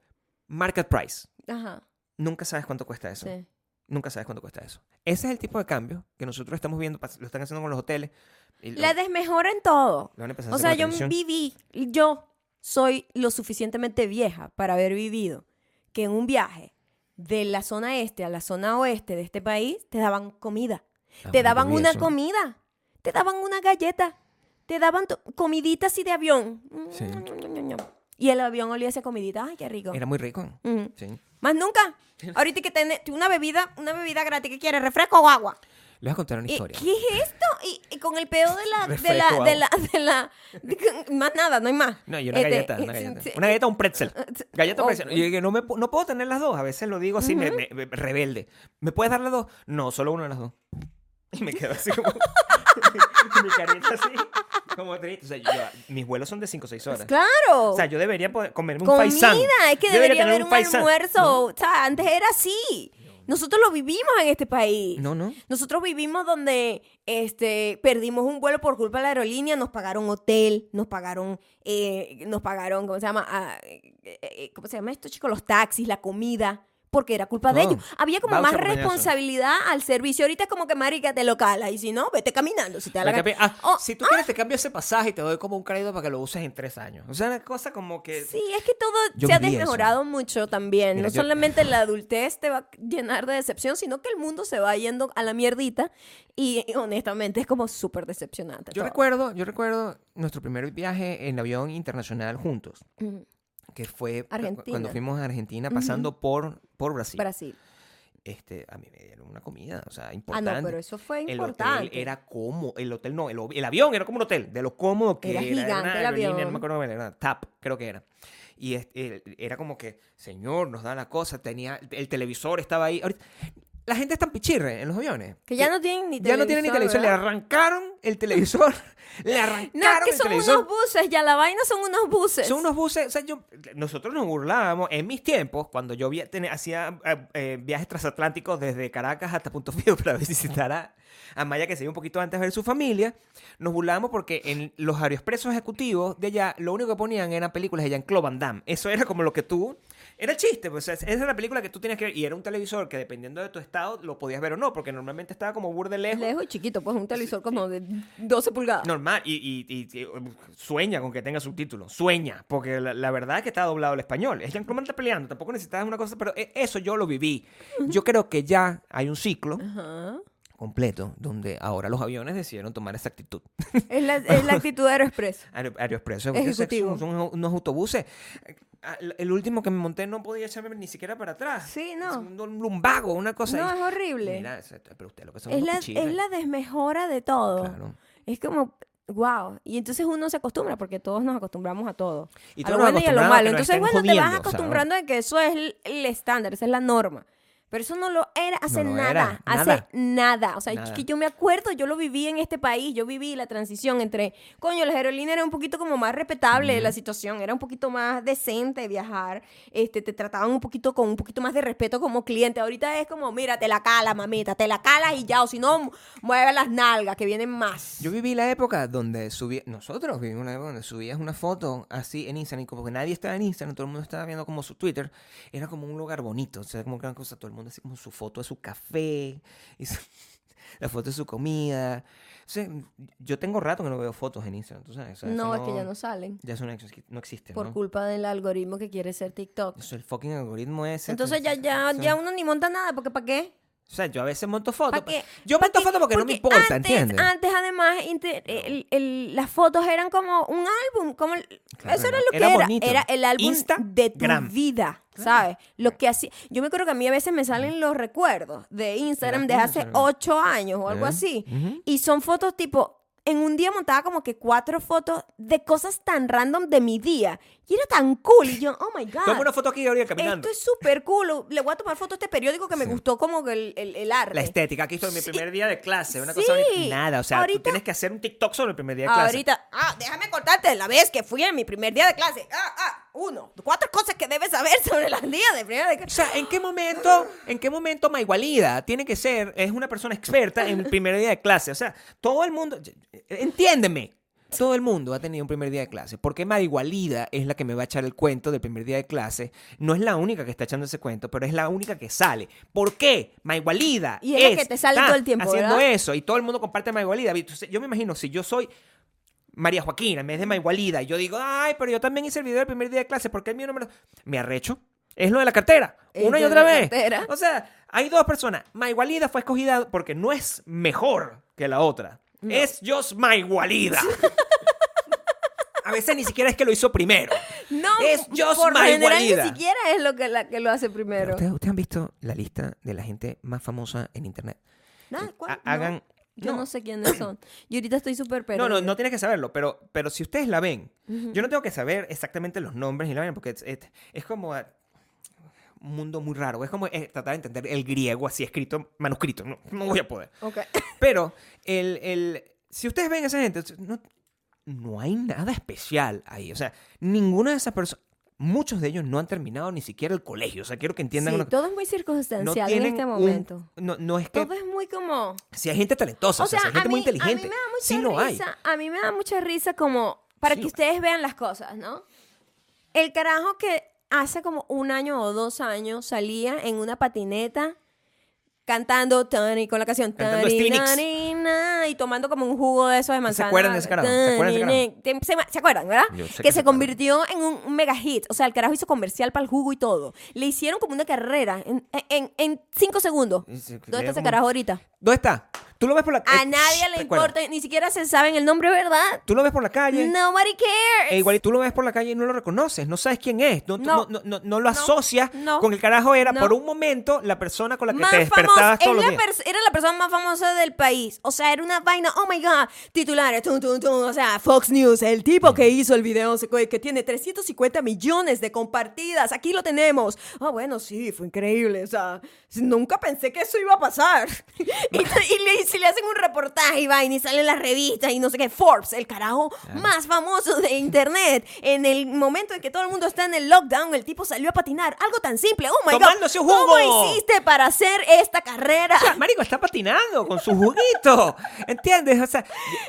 market price. Ajá, Nunca sabes cuánto cuesta eso. sí. Nunca sabes cuánto cuesta eso. Ese es el tipo de cambio que nosotros estamos viendo, lo están haciendo con los hoteles. La desmejora en todo. O sea, yo viví, yo soy lo suficientemente vieja para haber vivido que en un viaje de la zona este a la zona oeste de este país, te daban comida. Ah, te daban una eso. comida. Te daban una galleta. Te daban comiditas así de avión. Sí. Y el avión olía esa comidita. Ay, qué rico. Era muy rico. Sí. Más nunca. Ahorita que tenés una bebida, una bebida gratis. ¿Qué quieres? ¿Refresco o agua? Les voy a contar una ¿Y historia. ¿Qué es esto? Y, y con el pedo de la, <laughs> de la, de la, de la, de- más nada, no hay más. No, y una Este, galleta, una <laughs> galleta. sí. Una galleta un pretzel. <laughs> Galleta o Oh. pretzel. Y yo dije, no, me, no puedo tener las dos. A veces lo digo así, me- me- me- rebelde. ¿Me puedes dar las dos? No, solo una de las dos. Y me quedo así como... mi carita así, como triste. O sea, yo- mis vuelos son de 5 o 6 horas. Claro. O sea, yo debería poder comerme un Comida, faisán. es que Yo debería tener haber un, faisán. almuerzo. O sea, antes era así. Nosotros lo vivimos en este país. No, no. Nosotros vivimos donde este, perdimos un vuelo por culpa de la aerolínea, nos pagaron hotel, nos pagaron, eh, nos pagaron, ¿cómo se llama? Ah, eh, eh, ¿Cómo se llama esto, chicos? Los taxis, la comida. Porque era culpa de Todo. ellos. Había como más responsabilidad al servicio. Ahorita es como que, marica, te lo cala. Y si no, vete caminando. Si te da la gana. ah, Oh, si tú quieres, te cambio ese pasaje y te doy como un crédito para que lo uses en tres años. O sea, una cosa como que. Sí, es que todo Yo se ha viví eso. desmejorado mucho también. Mira, no yo- solamente <laughs> la adultez te va a llenar de decepción, sino que el mundo se va yendo a la mierdita. Y, honestamente es como súper decepcionante. Yo todo. recuerdo, yo recuerdo nuestro primer viaje en avión internacional juntos, Ujú. Que fue Argentina. cuando fuimos a Argentina pasando por, por Brasil. Brasil. Este, a mí me dieron una comida, o sea, Ah, importante. no, pero eso fue el importante. hotel era como, el hotel no, el, el avión era como un hotel, de lo cómodo que Era era. gigante una el avión. No me acuerdo, era TAP, creo que era. Y es- el- era como que, señor, nos da la cosa, tenía, el televisor estaba ahí. Ahorita- la gente es tan pichirre en los aviones. Que ya no tienen ni Ya no tienen ni televisor, le arrancaron el televisor, <laughs> le arrancaron No, que el son televisor. unos buses, ya la vaina son unos buses. Son unos buses, o sea, yo, nosotros nos burlábamos en mis tiempos, cuando yo via- hacía eh, eh, viajes transatlánticos desde Caracas hasta Punto Fijo <laughs> para visitar a, a Maya, que se iba un poquito antes a ver su familia, nos burlábamos porque en los aeroexpresos ejecutivos de allá, lo único que ponían eran películas de Jean-Claude Van Damme. Eso era como lo que tú... Era el chiste, pues, esa era la película que tú tenías que ver, y era un televisor que dependiendo de tu estado lo podías ver o no, porque normalmente estaba como burde lejos. Lejos y chiquito, pues un televisor como de 12 pulgadas. Normal, y, y- y- y, sueña con que tenga subtítulos, sueña, porque la, la verdad es que está doblado al español. Es Jean-Claude peleando, tampoco necesitas una cosa, pero e- eso yo lo viví. Yo creo que ya hay un ciclo Ajá. Completo donde ahora los aviones decidieron tomar esa actitud. Es la, es la actitud de Aeroexpress. <laughs> Aero- Aeroexpreso, Ejecutivo. son, son unos autobuses. Ah, El último que me monté no podía echarme ni siquiera para atrás. Sí, no. Es un, un lumbago, una cosa. No, es horrible. Mira, es- pero usted lo que son es, la, es la desmejora de todo. Claro. Es como, wow. Y entonces uno se acostumbra, porque todos nos acostumbramos a todo. Y a lo bueno y a lo a malo. Entonces, bueno, te vas jodiendo, ¿sabes? acostumbrando de que eso es el estándar, esa es la norma. Pero eso no lo era hace No nada, era, hace nada. nada. O sea, Nada. que yo me acuerdo, yo lo viví en este país, yo viví la transición entre, coño, las aerolíneas era un poquito como más respetable la situación, era un poquito más decente viajar, este, te trataban un poquito con un poquito más de respeto como cliente. Ahorita es como, mira, te la cala, mamita, te la calas y ya, o si no, mueve las nalgas, que vienen más. Yo viví la época donde subí, nosotros vivimos una época donde subías una foto así en Instagram y como que nadie estaba en Instagram, todo el mundo estaba viendo como su Twitter, era como un lugar bonito, o sea, como que una cosa, todo el mundo así como su foto de su café, <laughs> y su- la foto de su comida. O sea, yo tengo rato que no veo fotos en Instagram, tú sabes. o sea, eso no, es que ya no salen. Ya eso no, exi- no existe, Por ¿no? culpa del algoritmo que quiere ser TikTok. Eso, el fucking algoritmo ese. Entonces ya, ya, eso- ya uno ni monta nada, porque ¿para qué? O sea, yo a veces monto fotos. Yo ¿Pa' monto fotos porque, no me importa, antes, ¿entiendes? Antes, además, el- el- las fotos eran como un álbum, como Claro, eso era lo que era era. bonito. Era el álbum de tu vida, ¿sabes? Lo que hacía. Yo me acuerdo que a mí a veces me salen los recuerdos de Instagram de hace ocho años o algo ¿Eh? así. Y son fotos tipo. En un día montaba como que cuatro fotos de cosas tan random de mi día. Y era tan cool. Y yo, oh my <laughs> God. Toma una foto aquí ahorita caminando. Esto es súper cool. Le voy a tomar foto a este periódico que me Sí. gustó como el, el, el arte. La estética, aquí estoy en mi Sí. primer día de clase, una Sí. cosa. Nada, o sea, Ahorita- tú tienes que hacer un TikTok sobre el primer día de clase. Ahorita, ah, déjame contarte la vez que fui en mi primer día de clase. Ah, ah, uno, cuatro cosas que debes saber <laughs> sobre los días de primer día de O clase. sea, ¿en qué momento, en qué momento Maigualida tiene que ser, es una persona experta en el primer día de clase? O sea, todo el mundo, entiéndeme, todo el mundo ha tenido un primer día de clase. ¿Por qué Maigualida es la que me va a echar el cuento del primer día de clase? No es la única que está echando ese cuento, pero es la única que sale. ¿Por qué? Maigualida Y es la que te sale todo el tiempo, haciendo ¿verdad? eso y todo el mundo comparte Maigualida. Entonces, yo me imagino, si yo soy María Joaquina en vez de Maigualida y yo digo, ay, pero yo también hice el video del primer día de clase, ¿por qué el mío no me lo...? Me arrecho. Es lo de la cartera. Es Una y otra vez. cartera. O sea, hay dos personas. Maigualida fue escogida porque no es mejor que la otra. Es just Maigualida. <laughs> A veces ni siquiera es que lo hizo primero. No, Es just por my general ni guarida. siquiera es lo que, la, que lo hace primero. ¿Ustedes, ustedes han visto la lista de la gente más famosa en internet? Nada, ¿cuál? Ha- No, hagan. yo no. sé quiénes son. <coughs> Yo ahorita estoy súper No, no, perdida. no tienes que saberlo, pero, pero si ustedes la ven, yo no tengo que saber exactamente los nombres ni la vaina, porque es, es- es como ah, mundo muy raro. Es como eh, tratar de entender el griego así escrito, manuscrito. No, no voy a poder. <laughs> Pero el, el- si ustedes ven a esa gente, no, no hay nada especial ahí. O sea, ninguna de esas personas, muchos de ellos no han terminado ni siquiera el colegio. O sea, quiero que entiendan Sí, una todo es muy no circunstancial en este un- momento. no, no es que Todo es muy como... si hay gente talentosa, o sea, si hay gente muy inteligente, A mí me da mucha sí lo hay. A mí me da mucha risa como para Sí que ustedes vean las cosas, ¿no? El carajo que hace como un año o dos años salía en una patineta cantando Tani con la canción Cantando Tani, Stevie Nicks. nani, na, y tomando como un jugo de esos de manzana. acuerdan de ese carajo? ¿Se acuerdan de ese Tani, carajo? te- ¿Se, se acuerdan, verdad? Que que se se convirtió en un mega hit. O sea, el carajo hizo comercial para el jugo y todo. Le hicieron como una carrera en, en, en cinco segundos. Se- ¿Dónde está ese carajo ahorita? ¿Dónde está? Tú lo ves por la A calle. nadie le importa, ni siquiera se saben el nombre, ¿verdad? Tú lo ves por la calle. Nobody cares. E igual tú lo ves por la calle y no lo reconoces, no sabes quién es, no, No. no, no, no- lo asocias con el carajo era por un momento la persona con la que más te despertabas famosa, todos los días. era la persona más famosa del país. O sea, era una vaina, oh my god, titulares, tum, tum, tum. o sea, Fox News, el tipo que hizo el video que tiene 350 millones de compartidas, aquí lo tenemos. Ah, bueno, sí, fue increíble, o sea, nunca pensé que eso iba a pasar. <laughs> y, y le, si le hacen un reportaje y vaina y sale en las revistas y no sé qué, Forbes, el carajo más famoso de internet, en el momento en que todo el mundo está en el lockdown, el tipo salió a patinar, algo tan simple, oh my Tomándose god, jugo. ¿cómo hiciste para hacer esta carrera? O sea, Marico está patinando con su juguito, <laughs> ¿entiendes? O sea,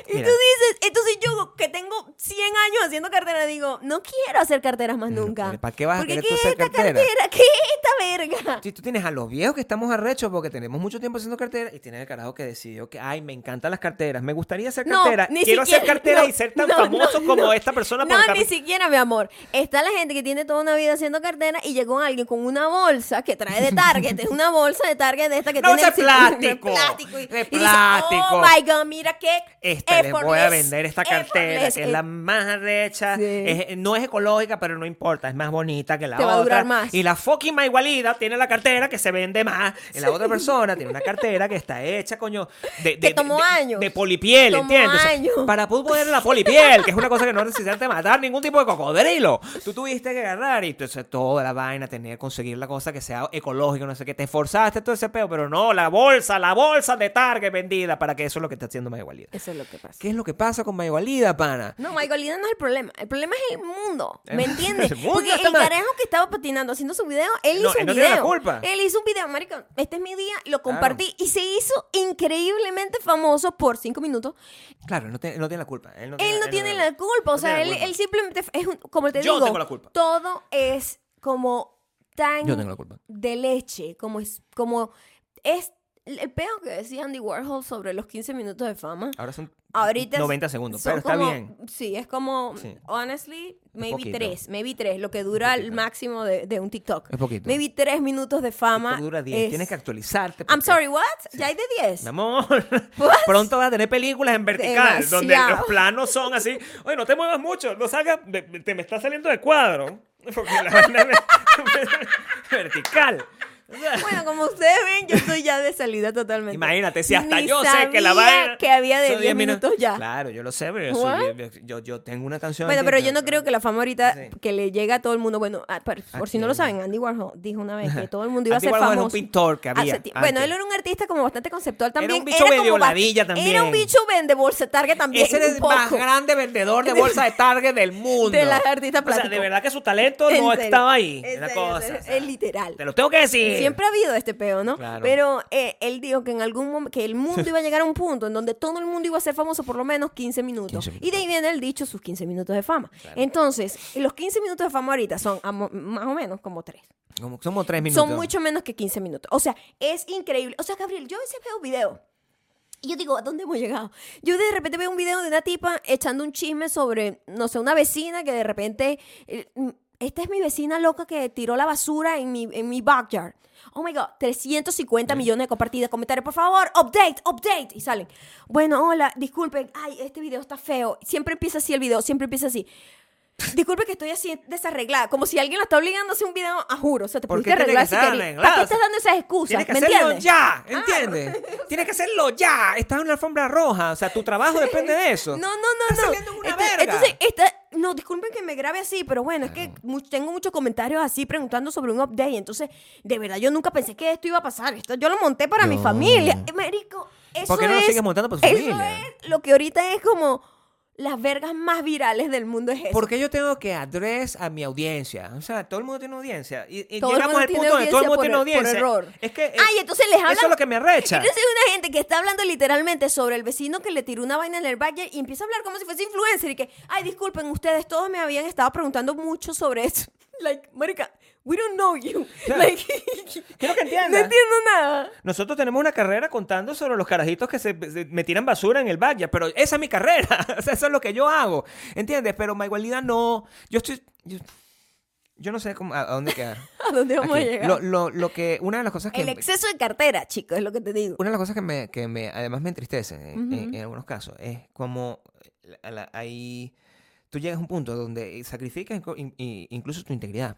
Y tú dices, entonces yo que tengo 100 años haciendo cartera, digo, no quiero hacer carteras más nunca. ¿para qué vas a Porque querer ¿qué tú hacer esta cartera? <laughs> ¿Qué es esta verga? si tú tienes a los viejos que estamos arrechos porque tenemos mucho tiempo haciendo cartera y tienes el carajo que decidió que, ay, me encantan las carteras, me gustaría hacer cartera, quiero hacer siquiera, cartera no, y ser <laughs> tan no, famoso como esta persona No, por ni cartera. siquiera, mi amor. Está la gente que tiene toda una vida haciendo cartera y llegó alguien con una bolsa que trae de Target. es una bolsa de Target de esta que <laughs> tiene... bolsa de el- plástico, plástico. Y, de y dice, plástico. oh my God, mira qué Esta les voy a vender esta cartera, effortless". que es la más arrecha. Sí. es- no es ecológica, pero no importa, es más bonita que la Te otra. va a durar más. Y la fucking Maigualida tiene la cartera que se vende Y la otra persona tiene una cartera que está hecha, coño, de, de, Que tomó de- de- años. de polipiel, Tomó ¿entiendes? O sea, años. para poder la polipiel, que es una cosa que no necesitas matar ningún tipo de cocodrilo. Tú tuviste que agarrar y entonces toda la vaina, tener, conseguir la cosa que sea ecológica, no sé qué. Te esforzaste todo ese peo, pero no, la bolsa, la bolsa de Target vendida para que eso es lo que está haciendo Maigualida. Eso es lo que pasa. ¿Qué es lo que pasa con Maigualida, pana? No, Michaelina no es el problema. El problema es el mundo. ¿Me <laughs> entiendes? el mundo Porque el mal. carajo que estaba patinando haciendo su video, él No, hizo él un no video. tiene la culpa. Él hizo un video, marico. Este es mi día, lo compartí y se hizo increíblemente famoso por cinco minutos. Claro, no, tiene- él no tiene la culpa. Él no Él no tiene la culpa. O no sea, tiene él, la culpa. él simplemente es un, como te Yo digo, tengo la culpa. todo es como tan Yo tengo la culpa. de leche, como es, como es el peo que decía Andy Warhol sobre los 15 minutos de fama. Ahora son Ahorita es- 90 segundos, pero está como- bien. Sí, es como, Sí. honestly, maybe poquito. tres, maybe tres, lo que dura el máximo de, de un TikTok. Es poquito. Maybe tres minutos de fama. Esto dura 10. es- Tienes que actualizarte. I'm sorry, what? Ya hay de 10. Mi amor, <laughs> What? pronto vas a tener películas en vertical, donde los planos son así. Oye, no te muevas mucho, no salgas, te me está saliendo de cuadro. Porque la <laughs> vaina es vertical. <laughs> Bueno, como ustedes ven, yo estoy ya de salida totalmente. Imagínate, si hasta Ni yo sé que la vaina. que había de son 10 minutos ya. Claro, yo lo sé, pero yo, yo, yo tengo una canción. Bueno, pero yo no creo que la fama ahorita Sí. que le llega a todo el mundo. Bueno, ah, por, por si no lo saben, Andy Warhol dijo una vez que todo el mundo iba a ser Warhol era famoso. un pintor que había Hace Bueno, él era un artista como bastante conceptual también. un bicho medio ladilla también. Era un bicho vende bolsa target también. Ese es el más grande vendedor <laughs> de bolsa de Target del mundo. De las artistas O sea, de verdad que su talento En no estaba ahí. Es literal. Te lo tengo que decir. Siempre ha habido este peo, ¿no? Claro. Pero eh, él dijo que en algún momento, que el mundo <laughs> iba a llegar a un punto en donde todo el mundo iba a ser famoso por lo menos 15 minutos. 15 minutos. Y de ahí viene el dicho, sus 15 minutos de fama. Entonces, los 15 minutos de fama ahorita son más o menos como 3. Como, somos tres minutos. Son mucho menos que 15 minutos. O sea, es increíble. O sea, Gabriel, yo a veces veo videos. Y yo digo, ¿a dónde hemos llegado? Yo de repente veo un video de una tipa echando un chisme sobre, no sé, una vecina que de repente eh, esta es mi vecina loca que tiró la basura en mi, en mi backyard. Oh my God, 350 millones de compartidas, comentarios, por favor, update, update. Y salen. Bueno, hola, disculpen, ay, este video está feo. Siempre empieza así el video, siempre empieza así. Disculpe que estoy así desarreglada, como si alguien la está obligando a hacer un video, a juro. O sea, te ¿Por pudiste arreglar si querías. ¿Para qué estás dando esas excusas? Tienes que ¿Me hacerlo entiendes? ya, ¿entiendes? Tienes que hacerlo ya. Estás en una alfombra roja. O sea, tu trabajo depende de eso. No, no, no, Estás no. saliendo una Este- verga. Entonces, esta- no, disculpen que me grabe así, pero bueno, es que mu- tengo muchos comentarios así preguntando sobre un update. Entonces, de verdad, yo nunca pensé que esto iba a pasar. Esto yo lo monté para mi familia. Eh, <laughs> Marico, eso ¿Por qué no lo es- sigues montando para eso familia? es lo que ahorita es como las vergas más virales del mundo es eso. Porque yo tengo que address a mi audiencia. O sea, todo el mundo tiene audiencia. Y, y Todo el llegamos al punto donde todo el mundo tiene por- audiencia. por error. Es que eh, Ay, entonces les hablan. eso es lo que me arrecha. Entonces hay una gente que está hablando literalmente sobre el vecino que le tiró una vaina en el backyard y empieza a hablar como si fuese influencer y que, ay, disculpen, ustedes todos me habían estado preguntando mucho sobre eso. <laughs> Like, marica, we don't know you. Claro. Like, <laughs> Quiero que no entiendas. entiendo nada. Nosotros tenemos una carrera contando sobre los carajitos que se, se- me tiran basura en el backyard, pero esa es mi carrera. <laughs> o sea, eso es lo que yo hago. ¿Entiendes? Pero igualdad no. Yo estoy. Yo, yo no sé cómo, a, a dónde quedar. <laughs> ¿A dónde vamos Aquí. a llegar? Lo, lo- lo que. Una de las cosas que. el exceso de cartera, chicos, es lo que te digo. Una de las cosas que me, que me además me entristece en, en- en algunos casos es como la- ahí tú llegas a un punto donde sacrificas incluso tu integridad,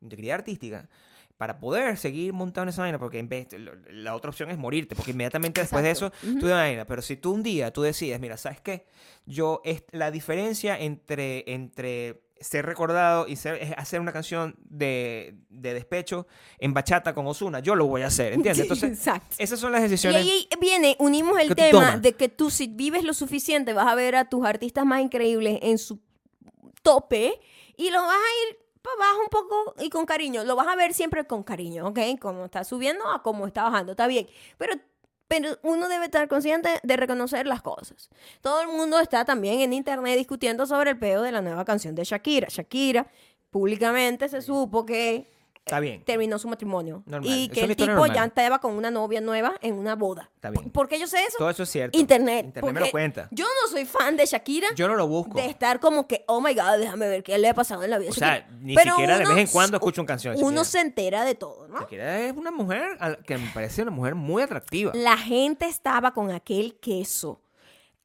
integridad artística, para poder seguir montando esa vaina, porque en vez la otra opción es morirte, porque inmediatamente después de eso tú de vaina, pero si tú un día tú decides, mira, ¿sabes qué? Yo, es, la diferencia entre, entre ser recordado y ser, es hacer una canción de, de despecho en bachata con Osuna, yo lo voy a hacer, ¿entiendes? <laughs> Entonces, Exacto. esas son las Y decisiones. ahí viene, unimos el tema tomas. de que tú si vives lo suficiente vas a ver a tus artistas más increíbles en su tope y lo vas a ir para abajo un poco y con cariño. Lo vas a ver siempre con cariño, ¿ok? Como está subiendo a como está bajando, está bien. Pero, pero uno debe estar consciente de reconocer las cosas. Todo el mundo está también en internet discutiendo sobre el peo de la nueva canción de Shakira. Shakira públicamente se supo que Está bien. terminó su matrimonio Normal. y que el tipo normal. ya estaba con una novia nueva en una boda. Está bien. ¿Por qué yo sé eso? Todo eso es cierto. Internet. Internet me lo cuenta. Yo no soy fan de Shakira Yo no lo busco. de estar como que, oh my god, déjame ver qué le ha pasado en la vida. O sea, Shakira. ni Pero siquiera de vez en cuando escucho una canción de Uno se entera de todo, ¿no? Shakira es una mujer que me parece una mujer muy atractiva. La gente estaba con aquel queso.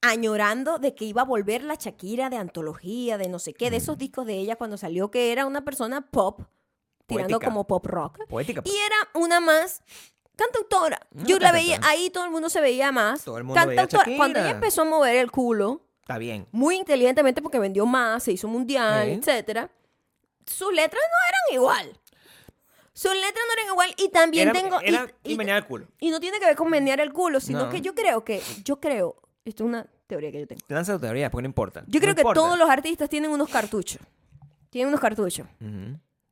Añorando de que iba a volver la Shakira de antología, de no sé qué, de Mm. esos discos de ella cuando salió, que era una persona pop, tirando Poética. como pop rock. Poética. pues. Y era una más cantautora. Una Yo la veía, cantautora. ahí todo el mundo se veía más. Todo el mundo veía a. Cuando ella empezó a mover el culo, Está bien. muy inteligentemente porque vendió más, se hizo mundial, Sí. etcétera. Sus letras no eran igual. Sus letras no eran igual y también Era, tengo... era- y, y, y- venía al culo. y no tiene que ver con menear el culo, sino No. que yo creo que, yo creo, esto es una teoría que yo tengo. Lanza tu teoría, porque no importa. Yo creo que todos los artistas tienen unos cartuchos. Tienen unos cartuchos.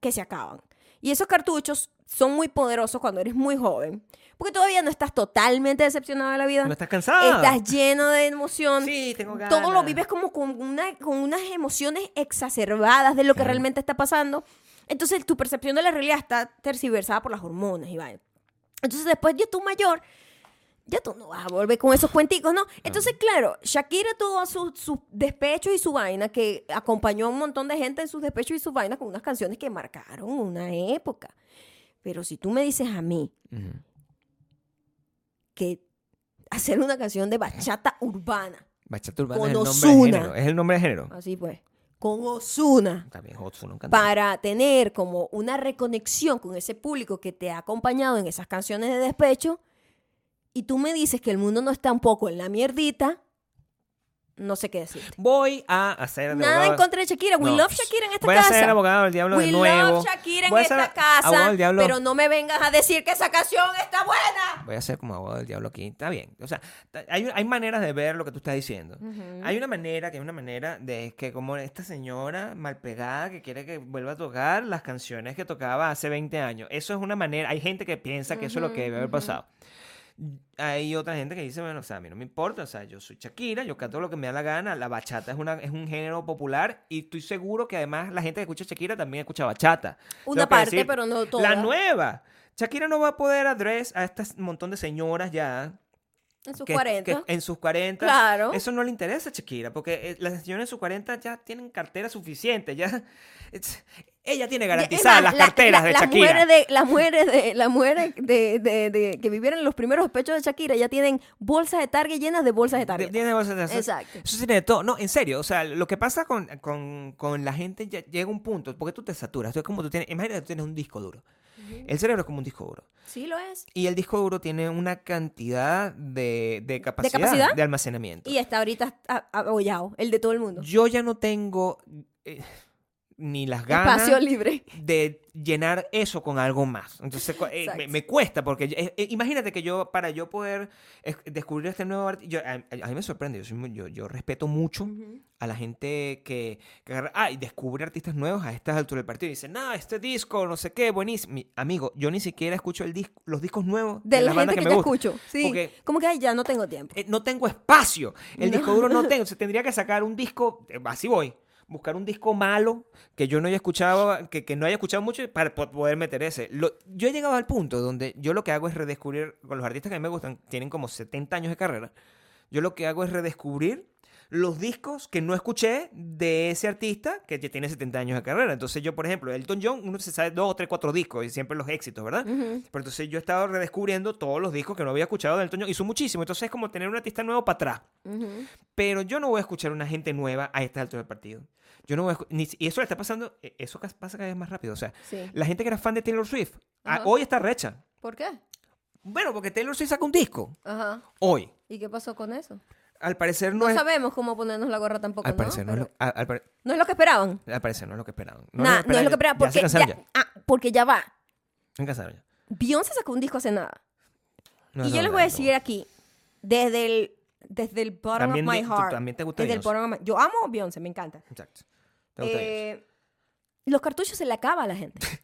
Que se acaban. Y esos cartuchos son muy poderosos cuando eres muy joven, porque todavía no estás totalmente decepcionado de la vida. ¿No estás cansada? Estás lleno de emoción. Sí, tengo ganas. Todo lo vives como con, una, con unas emociones exacerbadas de lo que realmente está pasando. Entonces tu percepción de la realidad está terciversada por las hormonas vaina. Entonces después de tú mayor, ya tú no vas a volver con esos cuenticos, ¿no? Entonces, claro, Shakira tuvo sus su despechos y su vaina, que acompañó a un montón de gente en sus despechos y sus vainas con unas canciones que marcaron una época. Pero si tú me dices a mí que hacer una canción de bachata urbana, Bachata urbana Con es el nombre de género. Es el nombre de género. así pues, con Ozuna, un cantante. para tener como una reconexión con ese público que te ha acompañado en esas canciones de despecho, y tú me dices que el mundo no está un poco en la mierdita, no sé qué decirte. Voy a hacer de Nada en abogado- contra de Shakira. We No. love Shakira en esta Voy casa. a ser abogado del diablo We de nuevo. love Shakira en Voy ser esta casa. Pero no me vengas a decir que esa canción está buena. Voy a ser como abogado del diablo aquí. Está bien. O sea, hay, hay maneras de ver lo que tú estás diciendo. Hay una manera, que es una manera de que como esta señora mal pegada que quiere que vuelva a tocar las canciones que tocaba hace 20 años. Eso es una manera. Hay gente que piensa que eso es lo que debe haber Ujú, ujú. pasado. Hay otra gente que dice, bueno, o sea, a mí no me importa, o sea, yo soy Shakira, yo canto lo que me da la gana, la bachata es, una, es un género popular y estoy seguro que además la gente que escucha Shakira también escucha bachata. Una parte, decir, pero no toda. La nueva. Shakira no va a poder address a este montón de señoras ya En sus que- 40. que en sus 40. Claro. Eso no le interesa a Shakira, porque eh, las señoras en sus 40 ya tienen cartera suficiente, ya... ella tiene garantizadas más, las la- carteras la- de las Shakira. Mujeres de, las mujeres, de, las mujeres de, de- de- que vivieron en los primeros pechos de Shakira ya tienen bolsas de Target llenas de bolsas de Target. Tiene bolsas de- Exacto. Eso tiene de todo. No, en serio. O sea, lo que pasa con, con, con la gente ya llega un punto, porque tú te saturas. Tú es como tú tienes, imagínate que tú tienes un disco duro. El cerebro es como un disco duro. Sí lo es. Y el disco duro tiene una cantidad de, de capacidad de, capacidad? almacenamiento. Y está ahorita a- abollado, el de todo el mundo. Yo ya no tengo eh, ni las ganas Espacio libre. de llenar eso con algo más. Entonces eh, me, me cuesta porque eh, eh, imagínate que yo para yo poder descubrir este nuevo artista, a, a mí me sorprende, yo, soy muy- yo, yo respeto mucho a la gente que, que agarra, ah, y descubre artistas nuevos a estas alturas del partido y dice, no, este disco, no sé qué, buenísimo. Mi- amigo, yo ni siquiera escucho el disco, los discos nuevos De la gente que, me yo escucho. Sí. Porque- Como que ay, ya no tengo tiempo. Eh, no tengo espacio. El disco duro no tengo. Se tendría que sacar un disco, así voy. Buscar un disco malo que yo no haya escuchado, que, que no haya escuchado mucho para po- poder meter ese. Lo- yo he llegado al punto donde yo lo que hago es redescubrir, con los artistas que a mí me gustan, tienen como 70 años de carrera, yo lo que hago es redescubrir los discos que no escuché de ese artista que ya tiene 70 años de carrera. Entonces yo, por ejemplo, Elton John, uno se sabe dos, tres, cuatro discos y siempre los éxitos, ¿verdad? Ujú. Pero entonces yo he estado redescubriendo todos los discos que no había escuchado de Elton John y son muchísimos. Entonces es como tener un artista nuevo para atrás. Ujú. Pero yo no voy a escuchar una gente nueva a esta altura del partido. Yo no voy a escu- ni Y eso le está pasando, eh, eso pasa cada vez más rápido. O sea, Sí. la gente que era fan de Taylor Swift, a- hoy está recha. ¿Por qué? Bueno, porque Taylor Swift saca un disco. Ajá. Hoy. ¿Y qué pasó con eso? Al parecer no, No es. sabemos cómo ponernos la gorra tampoco, Al ¿no? parecer no, es lo, al, al pare- no es lo que esperaban. al parecer no es lo que esperaban. Nah, no es lo que esperaban. Ya se Porque ya, ya. ah, porque ya va. Se ya. Beyoncé sacó un disco hace nada. No, y no, yo les no, voy a no. decir aquí, desde el, desde el bottom También of my heart. también te gusta desde el Beyoncé. bottom of my- Yo amo Beyoncé, me encanta. Exacto. Te gusta Beyoncé. Eh, los cartuchos se le acaba a la gente. <laughs>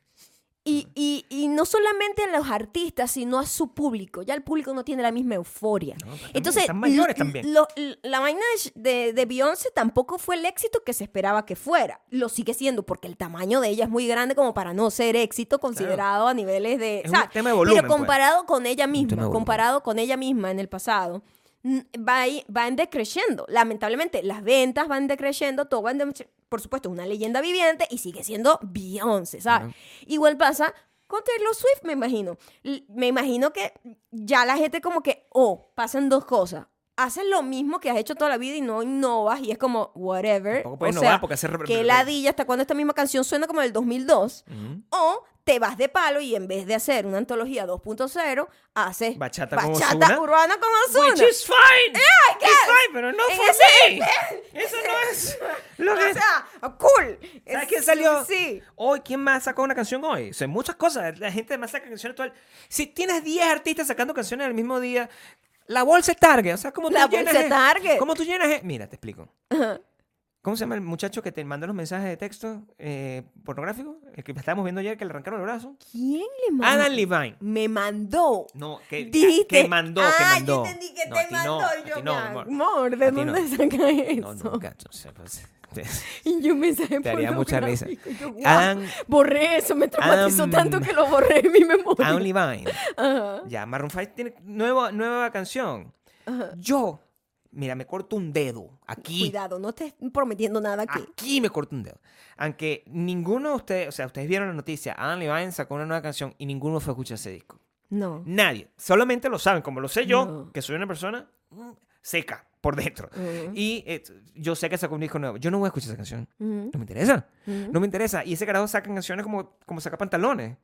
Y, y, y no solamente a los artistas, sino a su público. Ya el público no tiene la misma euforia. No, pero también Entonces, están mayores también. lo- la vaina de, de, Beyoncé tampoco fue el éxito que se esperaba que fuera. Lo sigue siendo porque el tamaño de ella es muy grande como para no ser éxito considerado a niveles de... Es o sea, un tema de volumen, pero pues. comparado con ella misma, comparado con ella misma en el pasado, va, ahí- va en decreciendo. Lamentablemente, las ventas van decreciendo, todo va en decre- Por supuesto, es una leyenda viviente y sigue siendo Beyoncé, ¿sabes? Claro. Igual pasa con Taylor Swift, me imagino. L- Me imagino que ya la gente como que, oh, pasan dos cosas. Haces lo mismo que has hecho toda la vida y no innovas y es como, whatever. O innovar sea, porque hace que <laughs> ladilla hasta cuando esta misma canción suena como del 2002. Ujú. O te vas de palo y en vez de hacer una antología 2.0, haces Bachata con bachata Ozuna. urbana con Ozuna. Which is fine. ¿qué? It's fine, pero no En for ese- me. Eso no es <laughs> lo que... O sea, cool. ¿Sabes Es- quién salió? Sí. Hoy, ¿quién más sacó una canción hoy? O sea, muchas cosas. La gente más saca canciones actual. Si tienes 10 artistas sacando canciones el mismo día, la bolsa es Target. O sea, como La tú llenas bolsa es Target. ¿Cómo tú llenas? Mira, te explico. Ajá. ¿Cómo se llama el muchacho que te manda los mensajes de texto eh, pornográficos? El que estábamos viendo ayer que le arrancaron el brazo. ¿Quién le mandó? Adam Levine. Me mandó. No, que, Dijiste. que mandó, que ah, mandó. yo entendí que No, te mandó. no, y yo, amor. amor, ¿de dónde saca eso? No, no, gacho, o sea, pues, <laughs> Y yo un mensaje Te haría mucha risa. y yo, Adam, borré eso, me traumatizó Adam- tanto que lo borré en mi memoria. Adam Levine. Ajá, Ya, Maroon 5 tiene nueva, nueva canción. ajá. Yo, mira, me corto un dedo aquí. Cuidado, no te estés prometiendo nada aquí. Aquí me corto un dedo. Aunque ninguno de ustedes, o sea, ustedes vieron la noticia, Adam Levine sacó una nueva canción y ninguno fue a escuchar ese disco. No. Nadie. Solamente lo saben, como lo sé yo, No. que soy una persona mm, seca por dentro. Ujú. Y eh, yo sé que sacó un disco nuevo. Yo no voy a escuchar esa canción. Ujú, No me interesa. ujú. No me interesa. Y ese carajo saca canciones como, como saca pantalones.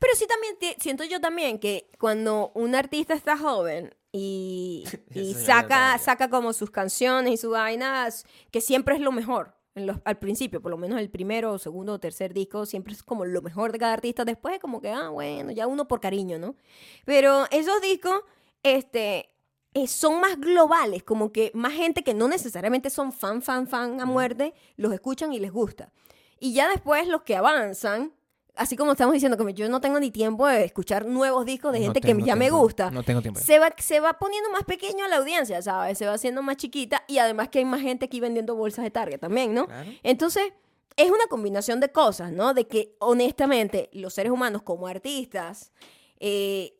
Pero sí también siento yo también que cuando un artista está joven y, <laughs> saca, saca como sus canciones y sus vainas, que siempre es lo mejor. en los- al principio, por lo menos el primero, segundo o tercer disco, siempre es como lo mejor de cada artista. Después es como que, ah, bueno, ya uno por cariño, ¿no? Pero esos discos, este, eh, son más globales, como que más gente que no necesariamente son fan, fan, fan a muerte, los escuchan y les gusta. Y ya después los que avanzan, así como estamos diciendo, que yo no tengo ni tiempo de escuchar nuevos discos de No gente tengo que ya me gusta. No tengo tiempo. Se va, se va poniendo más pequeño a la audiencia, ¿sabes? Se va haciendo más chiquita y además que hay más gente aquí vendiendo bolsas de Target también, ¿no? Claro. Entonces, es una combinación de cosas, ¿no? De que honestamente los seres humanos como artistas, eh,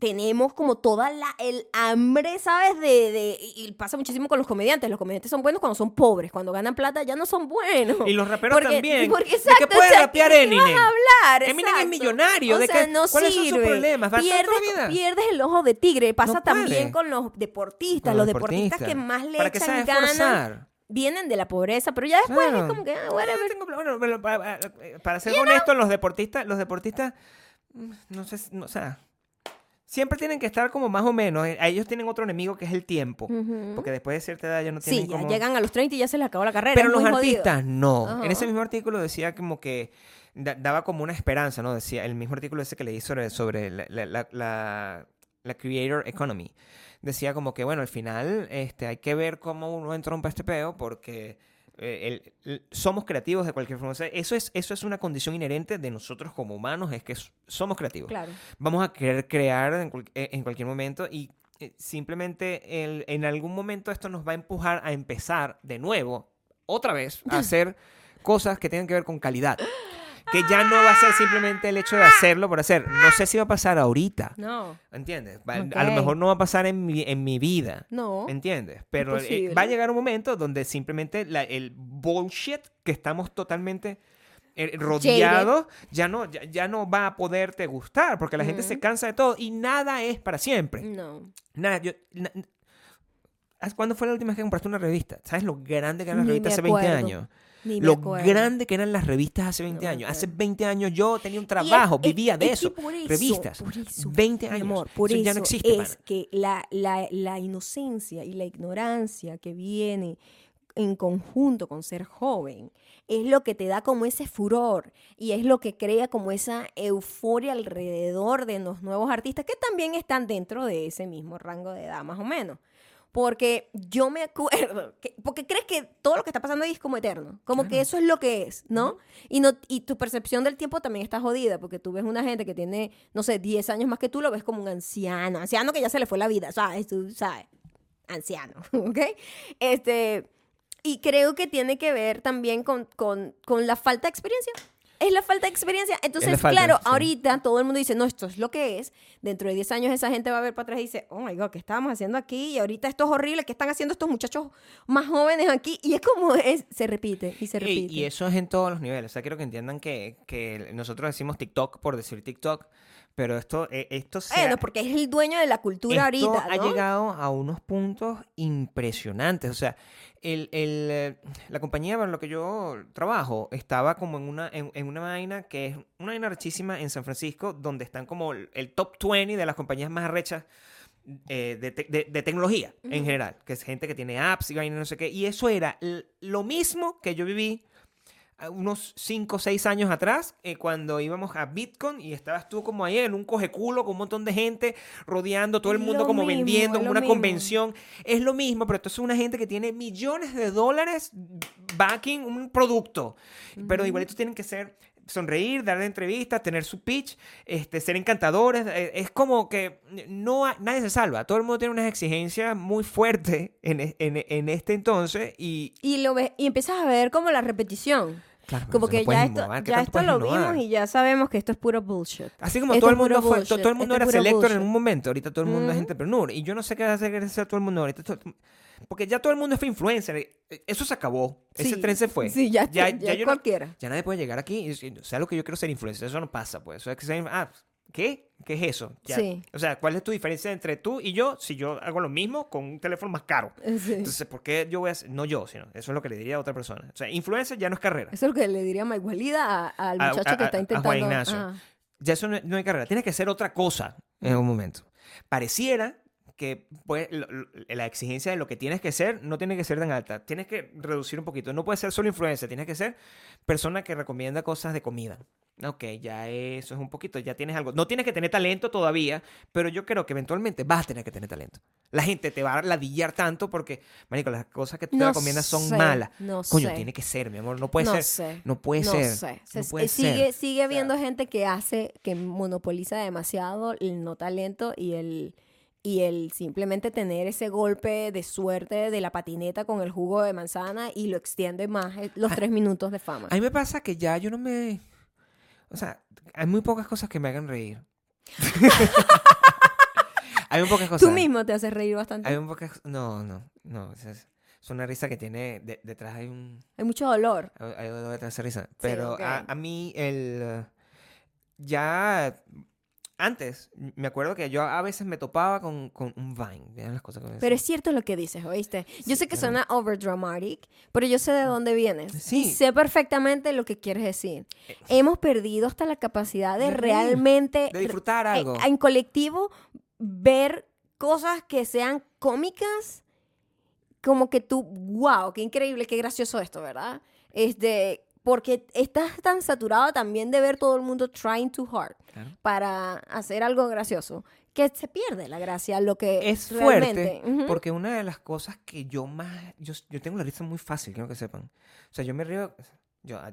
tenemos como toda la, el hambre, ¿sabes? De, de, y pasa muchísimo con los comediantes. Los comediantes son buenos cuando son pobres. Cuando ganan plata ya no son buenos. Y los raperos Porque- también. Porque, ¿De exacto, qué puede o sea, rapear ¿de qué Eminem? vas a hablar? Eminem es millonario, O ¿de sea, qué- no cuáles son sus sirve. problemas? Pierdes, pierdes el ojo de tigre. Pasa No también con los deportistas. Con los deportistas, deportistas. que más le ¿Para echan ganas vienen de la pobreza. Pero ya después Claro. es como que, ah, whatever. tengo. Bueno, para, para- para ser honesto, los deportistas, los deportistas, mm, no sé, si- no, o sea, siempre tienen que estar como más o menos. eh, A ellos tienen otro enemigo que es el tiempo. Porque después de cierta edad ya no tienen Sí, ya como... llegan a los 30 y ya se les acabó la carrera. Pero los jodido. artistas no. En ese mismo artículo decía como que da- daba como una esperanza, ¿no? Decía, el mismo artículo ese que leí sobre, sobre la, la, la- la- la creator economy. Decía como que, bueno, al final este, hay que ver cómo uno entrompa este peo porque el- el- somos creativos de cualquier forma. O sea, eso, es, eso es una condición inherente de nosotros como humanos, es que somos creativos Claro. vamos a querer crear en, cual- eh, en cualquier momento y eh, simplemente el- en algún momento esto nos va a empujar a empezar de nuevo, otra vez, a <laughs> hacer cosas que tengan que ver con calidad. Que ya no va a ser simplemente el hecho de hacerlo por hacer. No sé si va a pasar ahorita. No, ¿Entiendes? Va-. A lo mejor no va a pasar en mi, en mi vida. no. ¿Entiendes? Pero eh, va a llegar un momento donde simplemente la- el bullshit que estamos totalmente eh, rodeados ya no, ya, ya no va a poderte gustar porque la gente se cansa de todo y nada es para siempre. No. Nada, yo... na- ¿Hace- ¿Cuándo fue la última vez que compraste una revista? ¿Sabes lo grande que Ni revistas me hace 20 acuerdo. años? Ni Lo acuerdo. grande que eran las revistas hace 20 me años. Hace acuerdo. 20 años yo tenía un trabajo, vivía de eso. revistas. por eso, 20 mi años. amor, por Eso eso ya no existe, es pana. que la, la, la inocencia y la ignorancia que viene en conjunto con ser joven es lo que te da como ese furor y es lo que crea como esa euforia alrededor de los nuevos artistas que también están dentro de ese mismo rango de edad, más o menos. Porque yo me acuerdo, que, porque crees que todo lo que está pasando ahí es como eterno, como que eso es lo que es, ¿no? Y, no y tu percepción del tiempo también está jodida, porque tú ves una gente que tiene, no sé, 10 años más que tú, lo ves como un anciano, anciano que ya se le fue la vida, ¿sabes? Tú sabes, anciano, <laughs> ¿ok? Este, y creo que tiene que ver también con, con, con la falta de experiencia. Es la falta de experiencia. Entonces, falta, claro, sí. ahorita todo el mundo dice, no, esto es lo que es. Dentro de 10 años esa gente va a ver para atrás y dice, oh my God, ¿qué estábamos haciendo aquí? Y ahorita esto es horrible. ¿Qué están haciendo estos muchachos más jóvenes aquí? Y es como, es, se repite y se Y, repite. y eso es en todos los niveles. O sea, quiero que entiendan que, que nosotros decimos TikTok por decir TikTok, pero esto, eh, esto se Bueno, ha- porque es el dueño de la cultura esto ahorita, ha ¿no? llegado a unos puntos impresionantes. O sea, el, el, eh, la compañía para la que yo trabajo estaba como en una, en, en una vaina que es una vaina rechísima en San Francisco, donde están como el, el top 20 de las compañías más arrechas eh, de, te- de- de tecnología en general, que es gente que tiene apps y vaina no sé qué. Y eso era lo mismo que yo viví unos 5 o 6 años atrás, eh, cuando íbamos a Bitcoin y estabas tú como ahí en un cojeculo con un montón de gente rodeando, todo el mundo lo como mismo, vendiendo, como una mismo. convención. Es lo mismo, pero esto es una gente que tiene millones de dólares backing un producto. Pero igualito tienen que ser sonreír, dar entrevistas, tener su pitch, este, ser encantadores. eh, Es como que no nadie se salva. Todo el mundo tiene unas exigencias muy fuertes en, e- en- en este entonces y... Y, lo ves, y empiezas a ver como la repetición. Claro, Como que no ya esto, innovar, ¿qué ya esto lo innovar? vimos y ya sabemos que esto es puro bullshit. Así como Esto todo el es mundo fue, bullshit, todo el mundo era es selector en bullshit. un momento, ahorita todo el mundo es Ujú. entrepreneur. Y yo no sé qué hacer ser todo el mundo ahorita. todo- porque ya todo el mundo fue influencer. eh, Eso se acabó. Ese Sí, tren se fue. Sí, ya, ya, ya, ya yo no- cualquiera. ya nadie puede llegar aquí y o sea lo que yo quiero ser influencer. Eso no pasa, pues. Eso es que ser- ah, ¿qué? ¿Qué es eso? Ya. Sí. O sea, ¿cuál es tu diferencia entre tú y yo si yo hago lo mismo con un teléfono más caro? Sí. Entonces, ¿por qué yo voy a hacer? No yo, sino eso es lo que le diría a otra persona. O sea, influencer ya no es carrera. Eso es lo que le diría Mike Walida a- al A- muchacho a- que a- está a intentando. Juan Ignacio. Ajá. ya eso no, no hay carrera, tienes que hacer otra cosa en un momento. Pareciera que pues, la exigencia de lo que tienes que ser no tiene que ser tan alta, tienes que reducir un poquito, no puedes ser solo influencer, tienes que ser persona que recomienda cosas de comida. Ok, ya eso es un poquito, ya tienes algo. No tienes que tener talento todavía, pero yo creo que eventualmente vas a tener que tener talento. La gente te va a ladillar tanto porque, marico, las cosas que tú te No recomiendas son sé, malas. No Coño, sé. tiene que ser, mi amor, no puede no ser. sé. No puede no ser. sé. No puede sigue, ser. sigue habiendo gente que hace, que monopoliza demasiado el no talento y el y el simplemente tener ese golpe de suerte de la patineta con el jugo de manzana y lo extiende más eh, los Ah, tres minutos de fama. A mí me pasa que ya yo no me... O sea, hay muy pocas cosas que me hagan reír. <laughs> Hay un pocas cosas. Tú mismo te haces reír bastante. Hay un pocas... No, no, no. Es, es una risa que tiene... de- detrás hay un... Hay mucho dolor. Hay hay algo detrás de esa risa. Pero a, a mí el... Ya... Antes, me acuerdo que yo a veces me topaba con, con un Vine. Las cosas que Pero es cierto lo que dices, ¿oíste? Yo Sí, sé que claro. suena overdramatic, pero yo sé de dónde vienes. Sí. Y sé perfectamente lo que quieres decir. Hemos perdido hasta la capacidad de, realmente, de disfrutar eh, algo. en colectivo, ver cosas que sean cómicas, como que tú, wow, qué increíble, qué gracioso esto, ¿verdad? Este, porque estás tan saturado también de ver todo el mundo trying too hard Claro. para hacer algo gracioso, que se pierde la gracia, lo que Es realmente. fuerte porque una de las cosas que yo más... Yo, yo tengo la risa muy fácil, quiero que sepan. O sea, yo me río... Yo ah,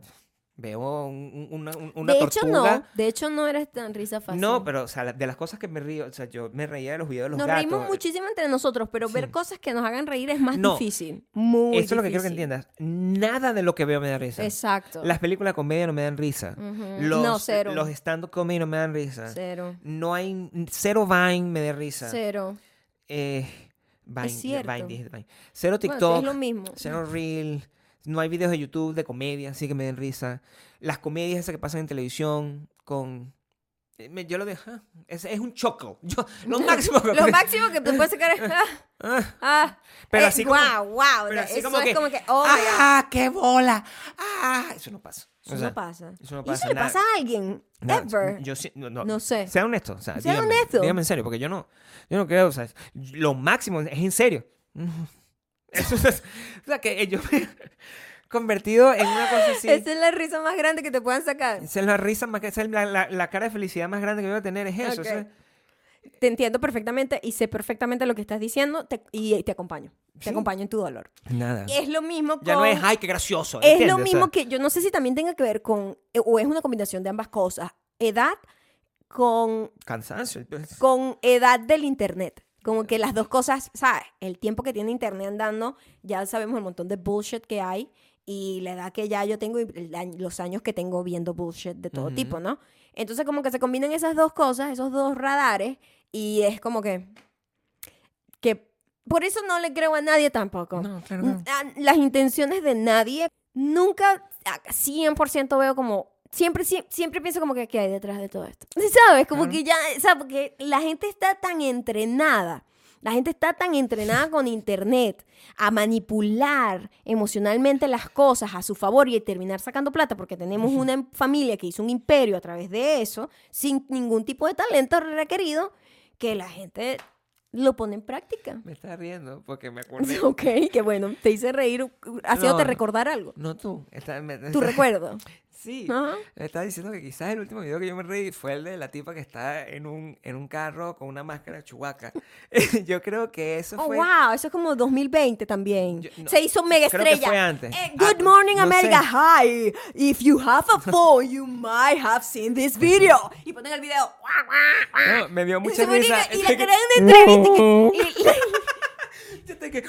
veo un- un- una, un- una de hecho, no. De hecho, no eres tan risa fácil. No, pero, o sea, de las cosas que me río, o sea, yo me reía de los videos de los Nos gatos. reímos muchísimo entre nosotros, pero ver cosas que nos hagan reír es más No. difícil. Muy Esto es lo que quiero que entiendas. Nada de lo que veo me da risa. Exacto. Las películas de comedia no me dan risa. Los, no, cero. Los stand-up comedy no me dan risa. Cero. No hay... Cero Vine me da risa. Cero. Eh, Vine, cierto. Vine. Cero Bueno, TikTok. es lo mismo. Cero Reel. No hay videos de YouTube de comedia, así que me den risa. Las comedias esas que pasan en televisión con... eh, Yo lo dejo... ah, Es, es un choco. <laughs> Yo, lo <laughs> máximo que... Lo máximo que te puedes sacar es. <laughs> Ah, Ah, ah, Pero eh, así como- Wow, wow. pero así eso como es que, como que. Oh. ¡Ah, qué bola! ¡Ah! Eso no pasa. O Eso sea, no pasa. eso no ¿Y pasa, eso le nada. pasa a alguien? nada, Ever. Yo no, no, No sé. Sea honesto. O sea, Sea dígame, honesto. Dígame en serio, porque yo no, yo no creo, o sea, lo máximo es en serio. Eso es, <laughs> o sea, que yo me he convertido en una cosa así. Esa es la risa más grande que te puedan sacar. Esa es la risa más que esa es la, la- la cara de felicidad más grande que voy a tener es eso. Ok. eso es- Te entiendo perfectamente y sé perfectamente lo que estás diciendo te- y te acompaño. Te Sí. acompaño en tu dolor. nada. Es lo mismo Ya no con- es ay qué gracioso. Es ¿entiendes? lo O sea, mismo que yo no sé si también tenga que ver con, eh, o es una combinación de ambas cosas, edad con, cansancio. pues. con edad del Internet. Como que las dos cosas, ¿sabes? El tiempo que tiene Internet andando, ya sabemos el montón de bullshit que hay y la edad que ya yo tengo y los años que tengo viendo bullshit de todo tipo, ¿no? Entonces como que se combinan esas dos cosas, esos dos radares y es como que... que por eso no le creo a nadie tampoco. No, claro, Las intenciones de nadie, nunca ah, 100% veo como... Siempre, sie- siempre pienso como que qué hay detrás de todo esto. <laughs> ¿Sabes? Como Claro. que ya, ¿sabes? Porque la gente está tan entrenada. La gente está tan entrenada con internet a manipular emocionalmente las cosas a su favor y terminar sacando plata porque tenemos una familia que hizo un imperio a través de eso sin ningún tipo de talento requerido que la gente lo pone en práctica. Me estás riendo porque me acordé. <laughs> Ok, qué bueno. Te hice reír, <laughs> haciéndote No. recordar algo. No tú. está- me- Tu recuerdo. Sí. Me estaba diciendo que quizás el último video que yo me reí fue el de la tipa que está en un, en un carro con una máscara chubaca. <laughs> yo creo que eso Oh, fue. wow, eso es como 2020 también. Yo- no, Se hizo mega creo que estrella. fue antes. Eh, Ah, good morning, no America. sé. Hi. If you have a <laughs> phone, you might have seen this video. Y ponen el video. Me dio mucha risa. Y crean una entrevista. que- y- y- Que.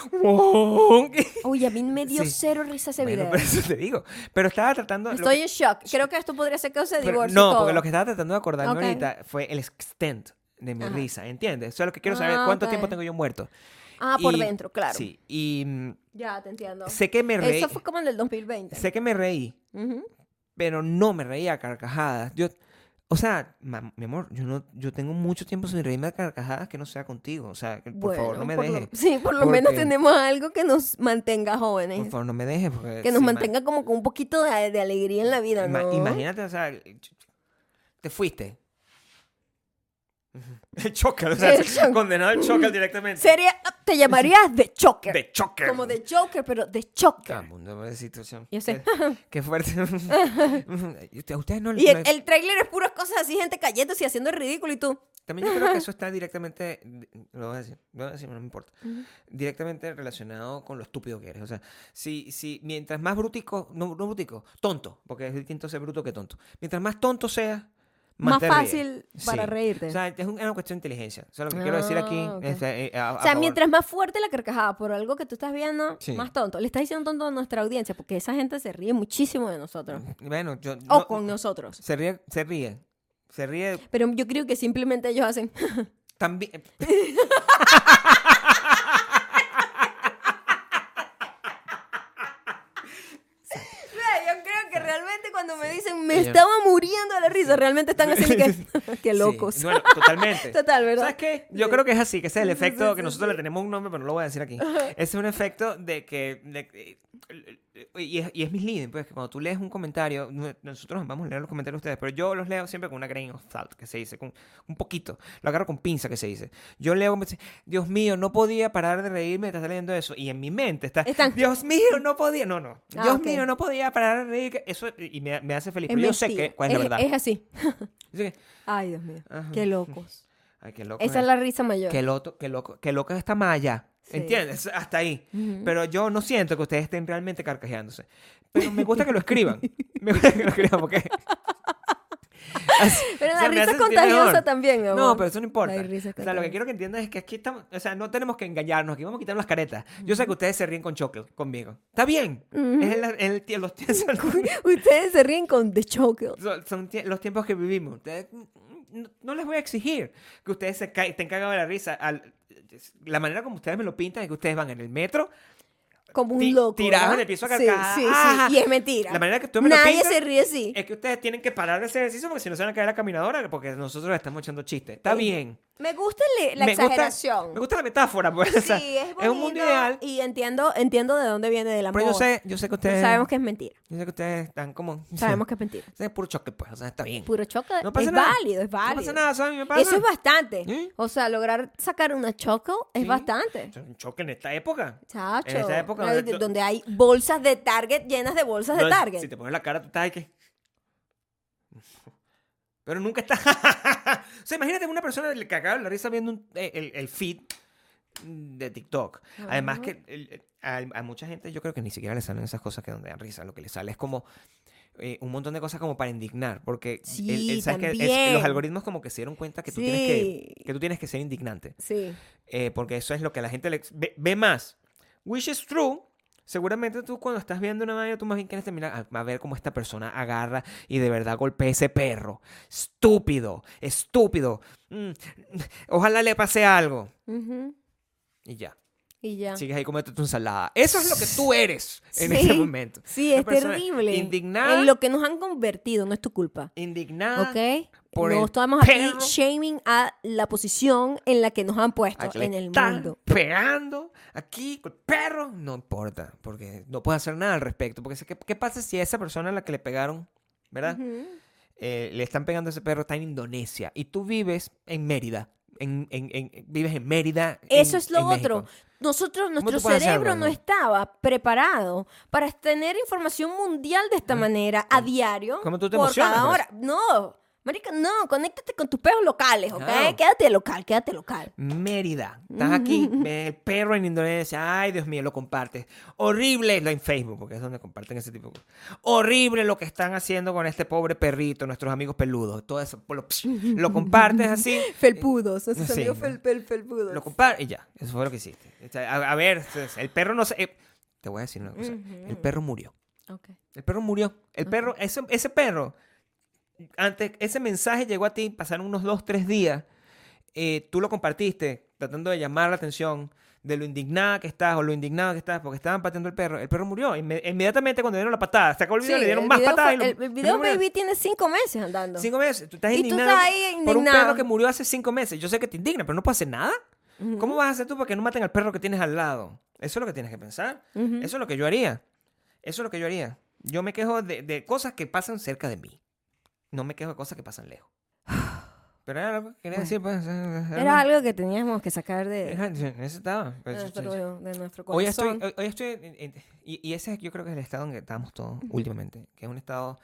Uy, a mí me dio Sí. cero risa ese Bueno, video. pero eso te digo. Pero estaba tratando. Estoy que- en shock. Creo que esto podría ser causa de divorcio. no, todo. porque lo que estaba tratando de acordarme ahorita fue el extent de mi Ajá. risa, ¿entiendes? Eso es lo que quiero saber. Ah, ¿Cuánto tiempo tengo yo muerto? Ah, por dentro, claro. Sí. Y mm, Ya, te entiendo. sé que me reí. Eso fue como en el 2020. Sé que me reí. Pero no me reía a carcajadas. Yo, o sea, ma- mi amor, yo no, yo tengo mucho tiempo sin reírme a carcajadas que no sea contigo. O sea, por favor, no me lo- dejes. sí, por lo menos tenemos algo que nos mantenga jóvenes. Por favor, no me dejes. Porque que nos si ma- mantenga como con un poquito de, de alegría en la vida, ima- ¿no? Imagínate, o sea, te fuiste. <laughs> El choker, o sea, El <laughs> choker. condenado al choker directamente. Sería, te llamarías The Choker. De choker. Como The Joker, pero The Choker. Ah, mundo de situación. Yo sé. Qué, qué fuerte. <laughs> A ustedes no Y el, el trailer es puras cosas así, gente cayéndose y haciendo el ridículo y tú. También yo creo que eso está directamente, lo voy a decir, lo voy a decir, no me importa, directamente relacionado con lo estúpido que eres. O sea, si, si mientras más brutico, no, no brutico, tonto, porque es distinto ser bruto que tonto. Mientras más tonto seas, más, fácil para reírte. O sea, es un- es una cuestión de inteligencia. O sea, lo que quiero decir aquí Ah, es... eh, a- a O sea, favor- mientras más fuerte la carcajada por algo que tú estás viendo, Sí. más tonto. Le estás diciendo tonto a nuestra audiencia porque esa gente se ríe muchísimo de nosotros. Bueno, yo... O no- con nosotros. Se ríe, se ríe. Se ríe Pero yo creo que simplemente ellos hacen. también... <laughs> cuando me dicen me estaba muriendo de la risa, realmente están así que <laughs> <laughs> qué Sí, locos. bueno, totalmente. <laughs> Total, ¿verdad? ¿Sabes qué? Yo Sí. creo que es así, que ese es el Sí, sí, efecto sí, que sí, nosotros sí. le tenemos un nombre, pero no lo voy a decir aquí. Ese es un efecto de que... de- y, es, y es misleading, pues, que cuando tú lees un comentario, no- nosotros vamos a leer los comentarios de ustedes, pero yo los leo siempre con una grain of salt, que se dice, con un poquito. Lo agarro con pinza, que se dice. Yo leo, Dios mío, no podía parar de reírme estaba leyendo eso. Y en mi mente está, Están- Dios mío, no podía. No, no. Ah, Dios ok. mío, no podía parar de reír. Eso, y me, me hace feliz. Pero yo sé que, cuál es la es, verdad. es así. <laughs> Ay, Dios mío. Ajá. Qué locos. <laughs> Ay, qué loco. Esa es la risa mayor. Qué loco, qué loco, qué loca está Maya. Sí. ¿Entiendes? Hasta ahí. Pero yo no siento que ustedes estén realmente carcajeándose. Pero me gusta que lo escriban. <laughs> Me gusta que lo escriban porque. <laughs> Así- Pero la risa es contagiosa mejor. también, mi No, amor. pero eso no importa. La risa O sea, lo que quiero que entiendan es que aquí estamos. O sea, no tenemos que engañarnos. Aquí vamos a quitar las caretas. Yo sé que ustedes se ríen con chocolate conmigo. Está bien. Es el, el <laughs> los, Ustedes se ríen con The Chocolate. son- son los tiempos que vivimos. Ustedes- no, no les voy a exigir que ustedes se ca- estén cagados de la risa. Al- la manera como ustedes me lo pintan es que ustedes van en el metro Como un loco. tirados en el piso a carcajadas. sí, sí. Y es mentira. La manera que tú me lo Nadie pintas se ríe así. es que ustedes tienen que parar de hacer ejercicio porque si no se van a caer la caminadora porque nosotros estamos echando chistes. Está Sí. bien. Me gusta la Me gusta- exageración. Me gusta la metáfora, pues. <laughs> o sea, sí, es bonito. es un mundo ideal. Y entiendo, entiendo de dónde viene del amor. Pero yo sé, yo sé que Pero ustedes. sabemos que es mentira. Yo sé que ustedes están como. <laughs> Sabemos que es mentira. <laughs> Es puro choque, pues. O sea, está bien. Puro chocolate No pasa es nada. válido, es válido. No pasa nada, ¿sabes? Me pasa. Eso es bastante. ¿Sí? O sea, lograr sacar una choco es Sí. bastante. Un choque en esta época. Chacho. En esta época Ay, donde- hay bolsas de Target llenas de bolsas de No, Target. Si te pones la cara, tú estás que. Pero nunca está. <laughs> o sea, imagínate una persona que acaba la risa viendo un- eh, el, el feed de TikTok. Además que el- a, a mucha gente yo creo que ni siquiera le salen esas cosas que donde dan risa. Lo que le sale es como eh, un montón de cosas como para indignar. Porque Sí, el- el- ¿sabes qué? Es- también. los algoritmos como que se dieron cuenta que tú, tienes, que, que tú tienes que ser indignante. Sí. Eh, porque eso es lo que la gente le, ve, ve más. Which is true. Seguramente tú cuando estás viendo una vaina, tú más bien quieres terminar a, a ver cómo esta persona agarra y de verdad golpea ese perro. Estúpido, estúpido. Mm, <laughs> ojalá le pase algo. Y ya. Y ya. Sigues ahí comiendo tu ensalada. Eso es lo que tú eres en Sí. ese momento. Sí, Una es terrible. indignada. En lo que nos han convertido, no es tu culpa. Indignada. ¿Ok? por no estamos aquí shaming a la posición en la que nos han puesto en el están mundo. pegando aquí con el perro. No importa, porque no puede hacer nada al respecto. Porque ¿qué, qué pasa si a esa persona a la que le pegaron, ¿verdad? Eh, le están pegando a ese perro, está en Indonesia y tú vives en Mérida. En, en- en- vives en Mérida. Eso es lo otro. Nosotros, nuestro cerebro no estaba preparado para tener información mundial de esta manera a diario. ¿Cómo tú te por emocionas cada hora. No, marica, no, conéctate con tus peos locales, ¿ok? Claro. Quédate local, quédate local. Mérida. Estás aquí, el perro en Indonesia. Ay, Dios mío, lo compartes. Horrible lo en Facebook, porque es donde comparten ese tipo de cosas. Horrible lo que están haciendo con este pobre perrito, nuestros amigos peludos. Todo eso, lo, lo compartes así. <laughs> Felpudos, nuestros Sí. amigos fel, fel- felpudos. Lo compartes y ya. Eso fue lo que hiciste. A, a ver, el perro no se... eh, te voy a decir una cosa. El perro murió. Ok. El perro murió. El perro, ese, ese perro, antes, ese mensaje llegó a ti, pasaron unos dos, tres días, eh, tú lo compartiste, tratando de llamar la atención de lo indignada que estás o lo indignado que estás porque estaban pateando el perro. El perro murió. Inme- inmediatamente cuando dieron la patada, sacó el video, Sí, le dieron más patadas. el, el video lo murió. Baby tiene cinco meses andando. Cinco meses. Tú estás Y tú indignado estás ahí por un indignado. perro que murió hace cinco meses. Yo sé que te indigna, pero no puedo hacer nada. Ujú. ¿Cómo vas a hacer tú para que no maten al perro que tienes al lado? Eso es lo que tienes que pensar. Ujú. Eso es lo que yo haría. Eso es lo que yo haría. Yo me quejo de, de cosas que pasan cerca de mí. No me quejo de cosas que pasan lejos. <sighs> Pero era algo que quería decir, pues. Era algo que teníamos que sacar de, Era- necesitaba. de Pues, nuestro, de nuestro Hoy estoy, corazón. hoy, hoy estoy en- en- y, y ese yo creo que es el estado en que estamos todos últimamente, que es un estado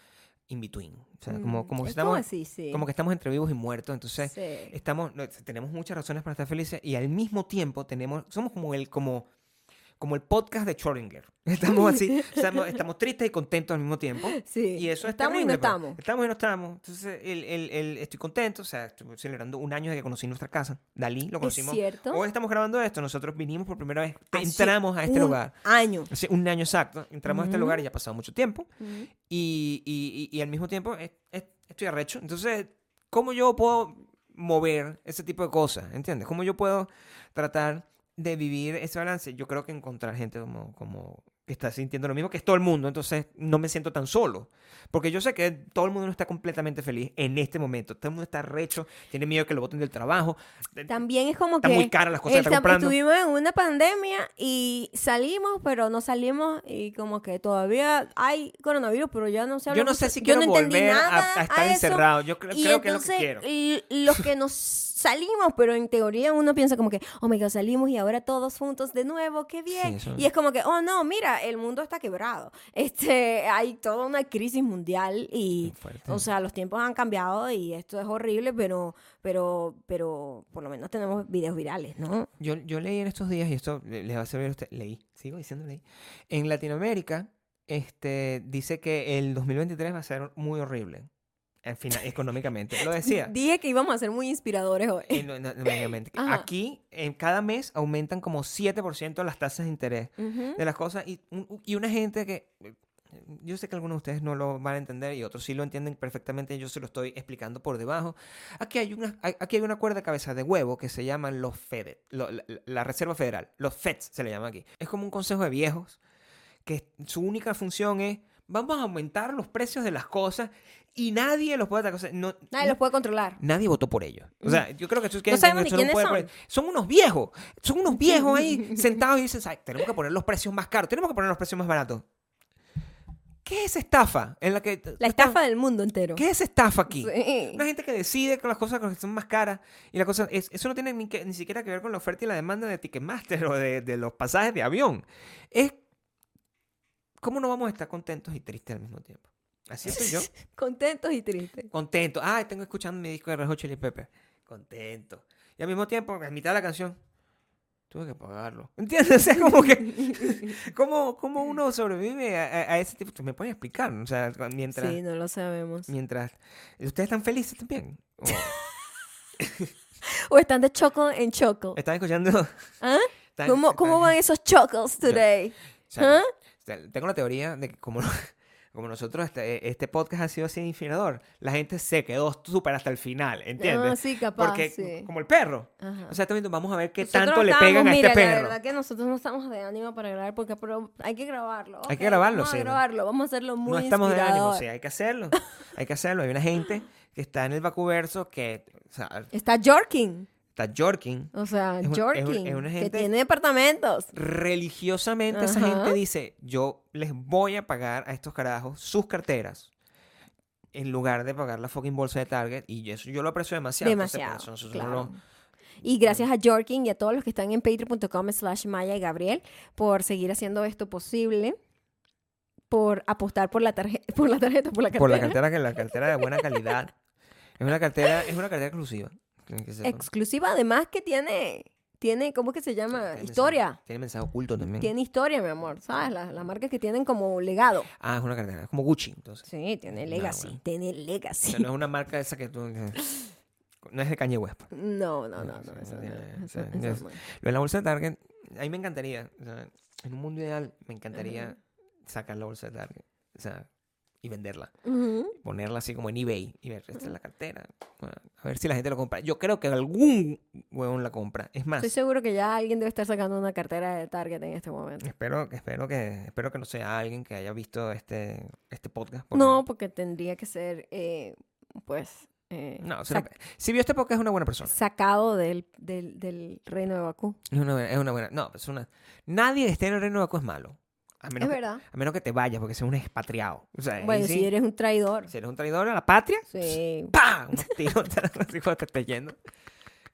in between. O sea, como, Mm, como, si es estamos, así, sí. como que estamos entre vivos y muertos. Entonces, Sí. estamos, tenemos muchas razones para estar felices y al mismo tiempo tenemos, somos como el, como, como el podcast de Schrödinger. <laughs> Estamos así, <laughs> estamos, estamos tristes y contentos al mismo tiempo. Sí. Y eso es estamos y terrible, no pues. estamos. Estamos y no estamos. Entonces, el, el- el- estoy contento. O sea, estoy celebrando un año de que conocí nuestra casa. Dalí, lo Es conocimos. cierto. Hoy estamos grabando esto. Nosotros vinimos por primera vez. Hace entramos a este un lugar. Año. Hace un año exacto. Entramos a este lugar y ya ha pasado mucho tiempo. Ujú. Y, y- y- y al mismo tiempo es- es- estoy arrecho. Entonces, ¿cómo yo puedo mover ese tipo de cosas? ¿Entiendes? ¿Cómo yo puedo tratar de vivir ese balance? Yo creo que encontrar gente como, como, que está sintiendo lo mismo que es todo el mundo, entonces no me siento tan solo. Porque yo sé que todo el mundo no está completamente feliz en este momento. Todo el mundo está recho, tiene miedo que lo boten del trabajo. También es como Está que muy cara las cosas que está comprando. estuvimos en una pandemia y salimos, pero no salimos y como que todavía hay coronavirus, pero ya no se habla Yo no sé si Yo quiero no volver a, a estar encerrado. Yo creo, Y que es lo que quiero. l- los que nos salimos, pero en teoría uno piensa como que, oh my god, salimos y ahora todos juntos de nuevo, qué bien. eso- Y es como que, oh no, mira, el mundo está quebrado. <laughs> Este, hay toda una crisis mundial y, o sea, los tiempos han cambiado y esto es horrible, pero, pero, pero por lo menos tenemos videos virales, ¿no? Yo, yo leí en estos días, y esto le- les va a servir a usted, leí, sigo diciendo leí. En Latinoamérica, este, dice que el 2023 va a ser muy horrible. En fin, <laughs> económicamente. Lo decía. <laughs> Dije que íbamos a ser muy inspiradores hoy. En- económicamente. <laughs> Ajá. Aquí, en cada mes, aumentan como 7% las tasas de interés Ujú. de las cosas. Y, y una gente que. Yo sé que algunos de ustedes no lo van a entender y otros sí lo entienden perfectamente. Yo se lo estoy explicando por debajo. Aquí hay una, aquí hay una cuerda de cabeza de huevo que se llaman los FED, lo- la, la Reserva Federal. Los FEDs se le llama aquí. Es como un consejo de viejos que su única función es vamos a aumentar los precios de las cosas y nadie los puede atacar. No, Nadie los puede controlar. Nadie votó por ellos. O sea, yo creo que eso es que No sabemos ni quiénes son. unos viejos. Son unos viejos ahí <laughs> sentados y dicen, "Ay, tenemos que poner los precios más caros, tenemos que poner los precios más baratos. ¿Qué es estafa? En la que La estafa del mundo entero. ¿Qué es estafa aquí? Sí. Una gente que decide que las cosas que son más caras y la cosa es, eso no tiene ni, que- ni siquiera que ver con la oferta y la demanda de Ticketmaster o de, de los pasajes de avión. Es cómo no vamos a estar contentos y tristes al mismo tiempo. Así estoy yo. <laughs> Contentos y tristes. Contento. Ah, tengo escuchando mi disco de Red Hot Chili Peppers. Contento. Y al mismo tiempo, a mitad de la canción, tuve que pagarlo. <laughs> ¿Entiendes? O sea, como que... <laughs> ¿Cómo, cómo uno sobrevive a, a- ese tipo? ¿Me pueden explicar? O sea, mientras... Sí, no lo sabemos. Mientras... ¿Ustedes están felices también? ¿O O están de choco en choco. ¿Están escuchando? ¿Ah? están- ¿Cómo, ¿Cómo están- van esos chocos today? o sea, ¿Ah? Tengo la teoría de que como, como nosotros, este, este podcast ha sido así inspirador, la gente se quedó súper hasta el final, ¿entiendes? Ah, sí, capaz, Porque sí. como el perro. Ajá. O sea, también vamos a ver qué Nosotros tanto le pegan a este mira, La perro. verdad que nosotros no estamos de ánimo para grabar porque pero hay que grabarlo. Hay que grabarlo, Vamos sí, a ¿no? grabarlo, vamos a hacerlo muy no estamos de ánimo, sí, hay que hacerlo. Hay que hacerlo. Hay una gente que está en el vacuverso que o sea, Está Jorkin. Está jorking. O sea, Es un- es un- Jorkin. es una Que tiene departamentos. Religiosamente esa gente dice, yo les voy a pagar a estos carajos sus carteras en lugar de pagar la fucking bolsa de Target. Y eso yo lo aprecio demasiado. Entonces, por Demasiado. claro. Y gracias a Jorkin y a todos los que están en patreon.com slash Maya y Gabriel por seguir haciendo esto posible. Por apostar por la tarjeta, por la tarjeta, por la cartera. por la cartera que la cartera de buena calidad. Es una cartera, es una cartera exclusiva. Exclusiva, además que tiene, tiene, ¿cómo que se llama? Tiene Historia. mensaje- Tiene mensaje oculto también. Tiene historia, mi amor, ¿sabes? Las, las marcas que tienen como legado. Ah, es una cartera, es como Gucci, entonces. Sí, tiene No, legacy, bueno. tiene O legacy. sea, no es una marca esa que tú... No es de Kanye West. pues. No, no, no, No, no, no, es- no. Lo de la bolsa de Target, a mí me encantaría. o sea, en un mundo ideal, me encantaría sacar la bolsa de Target. O sea, y venderla. Ponerla así como en eBay y ver, esta es la cartera. Bueno, a ver si la gente lo compra. Yo creo que algún huevón la compra. Es más, Estoy seguro que ya alguien debe estar sacando una cartera de Target en este momento. espero, espero, que, espero que no sea alguien que haya visto este, este podcast. porque- No, porque tendría que ser, eh, pues, eh, No, si vio este podcast es una buena persona. sacado del, del, del reino de Bakú. Es una, buena- es una buena. No, es una. Nadie que esté en el reino de Baco es malo. A menos, Es que, verdad. a menos que te vayas porque seas un expatriado. O sea, ahí Bueno, sí, si eres un traidor. si eres un traidor a la patria, Sí. ¡pam! Así cuando te estés yendo.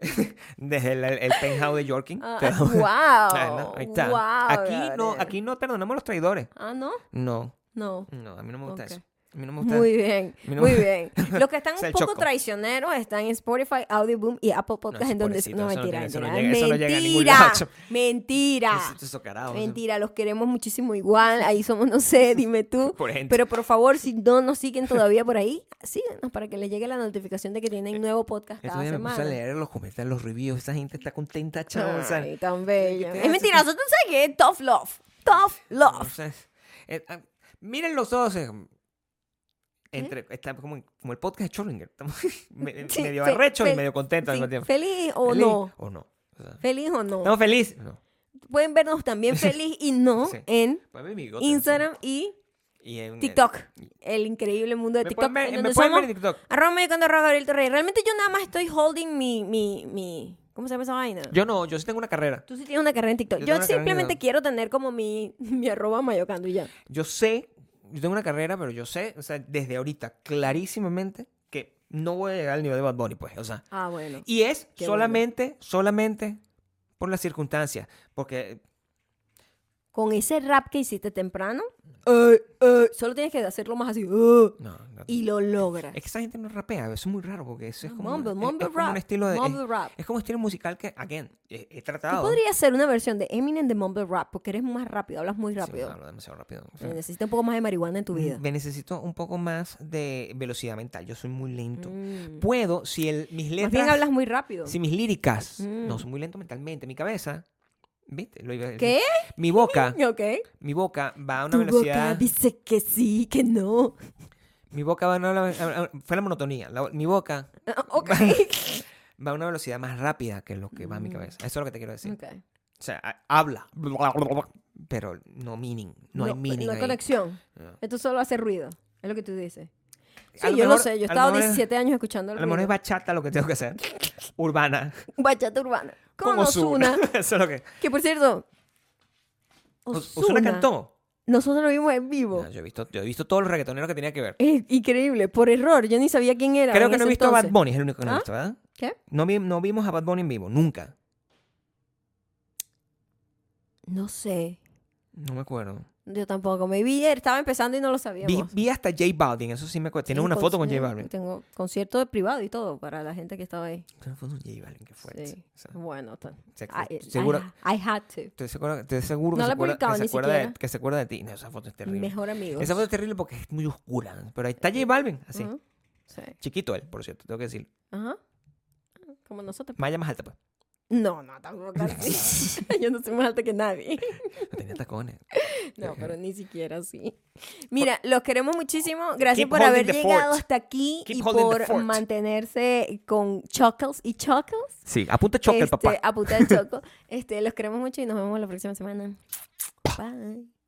<laughs> Desde el, el penthouse de. Ah, da- <laughs> wow. Ah, ¿no? Ahí está. Wow, aquí, no, aquí no perdonamos a los traidores. Ah, ¿no? No, No. no, a mí no me gusta eso. A mí no me gusta. Muy bien, no muy bien. <laughs> Los que están Es un poco choco. traicioneros están en Spotify, Audioboom y Apple Podcast, sí, en donde... No, no mentira, no mentira. no mentira, mentira. Los queremos muchísimo igual. Ahí somos, no sé, <laughs> dime tú. Por. Pero por favor, si no nos siguen <laughs> todavía por ahí, síguenos para que les llegue la notificación de que tienen nuevo podcast cada días me puse a semana. leer los comentarios, los reviews. Esa gente está contenta, chavo. o sea, Ay, tan bello. ¿qué te Es mentira, nosotros sabes que es tough love. Tough love. eh, ah, miren los dos. Entre, está como, como el podcast de Schrödinger. <laughs> Estamos <laughs> Sí, medio arrecho y medio contento al Sí, mismo tiempo. ¿Feliz o ¿Feliz no? ¿O no? O sea, ¿Feliz o no? ¿Estamos felices? No. pueden vernos también <laughs> feliz y no Sí. en Instagram y. Y en- TikTok. El increíble mundo de Me TikTok. ver, en me pueden ver en TikTok. arroba medicando arroba Gabriel Torrey. Realmente yo nada más estoy holding mi, mi, mi, ¿cómo se llama esa vaina? Yo no, yo sí tengo una carrera. Tú sí tienes una carrera en TikTok. Yo Yo, simplemente quiero tener como mi, mi arroba mayocando y ya. Yo sé, yo tengo una carrera, pero yo sé, o sea, desde ahorita, clarísimamente, que no voy a llegar al nivel de Bad Bunny, pues, o sea. Ah, bueno. Y es Qué solamente, solamente por las circunstancias. Porque Con ese rap que hiciste temprano, eh, eh, solo tienes que hacerlo más así. eh, no, no. y lo logras. es que esa gente no rapea, eso es muy raro porque eso es como, Mumble, un, es- mumble es como rap. un estilo de mumble es, rap. es como un estilo musical que again, he, he Tú tratado. podrías hacer una versión de Eminem de mumble rap porque eres más rápido, hablas muy Sí, rápido. hablo demasiado rápido. o sea, Eh, Necesitas un poco más de marihuana en tu vida. me necesito un poco más de velocidad mental. Yo soy muy lento. Mm. Puedo, si el, mis Más letras, bien hablas muy rápido. si mis líricas Mm. no son muy lento mentalmente, mi cabeza, ¿viste? Lo iba- ¿Qué? Mi boca, <laughs> Ok. mi boca va a una Tu boca velocidad. dice que sí, que no. Mi boca va a una, a- fue la monotonía. La- mi boca Ah, Ok. <laughs> va a una velocidad más rápida que lo que va a mi Mm. cabeza. Eso es lo que te quiero decir. Ok. O sea, ha- habla, pero no meaning, no, hay meaning No hay ahí. conexión. No. Esto solo hace ruido. Es lo que tú dices. Sí, yo lo mejor- sé. Yo he estado mejor es- 17 años escuchando A lo mejor es bachata lo que tengo que hacer. Urbana. Bachata urbana. Con. <laughs> <laughs> Eso es lo que. Que por cierto. Os- Ozuna cantó. Nosotros lo vimos en vivo. No, yo, he visto, yo he visto todos los reggaetoneros que tenía que ver. Es increíble. Por error. Yo ni sabía quién era. Creo que no he visto a Bad. Bunny, es el único que no he ¿Ah? visto, ¿verdad? ¿Qué? No, vi- no vimos a Bad Bunny en vivo, nunca. No sé. No me acuerdo. Yo tampoco. Me vi, estaba empezando y no lo sabíamos. vi hasta J Balvin, eso sí me acuerdo. Tienes una foto con J Balvin. Tengo concierto de privado y todo para la gente que estaba ahí. Una foto con J Balvin, qué fuerte. Sí. O sea, Bueno, se- I, seguro, I, I had to. estoy seguro, No que, la se acuerda, que, se acuerda de, siquiera. que se acuerda de ti. No, esa foto es terrible. mejor amigo. Esa foto es terrible porque es muy oscura. Pero ahí está J Balvin, así. Sí. Chiquito él, por cierto, tengo que decir. Ajá. Como nosotros. Malla más alta, pues. No, no, tampoco así. <laughs> Yo no soy más alta que nadie. No <laughs> tenía tacones. No, pero ni siquiera así. Mira, los queremos muchísimo. Gracias Keep por haber llegado hasta aquí Keep y por mantenerse con chuckles y chuckles. Sí, apunta el Este, papá. A puta de choco. Este, los queremos mucho y nos vemos la próxima semana. Bye.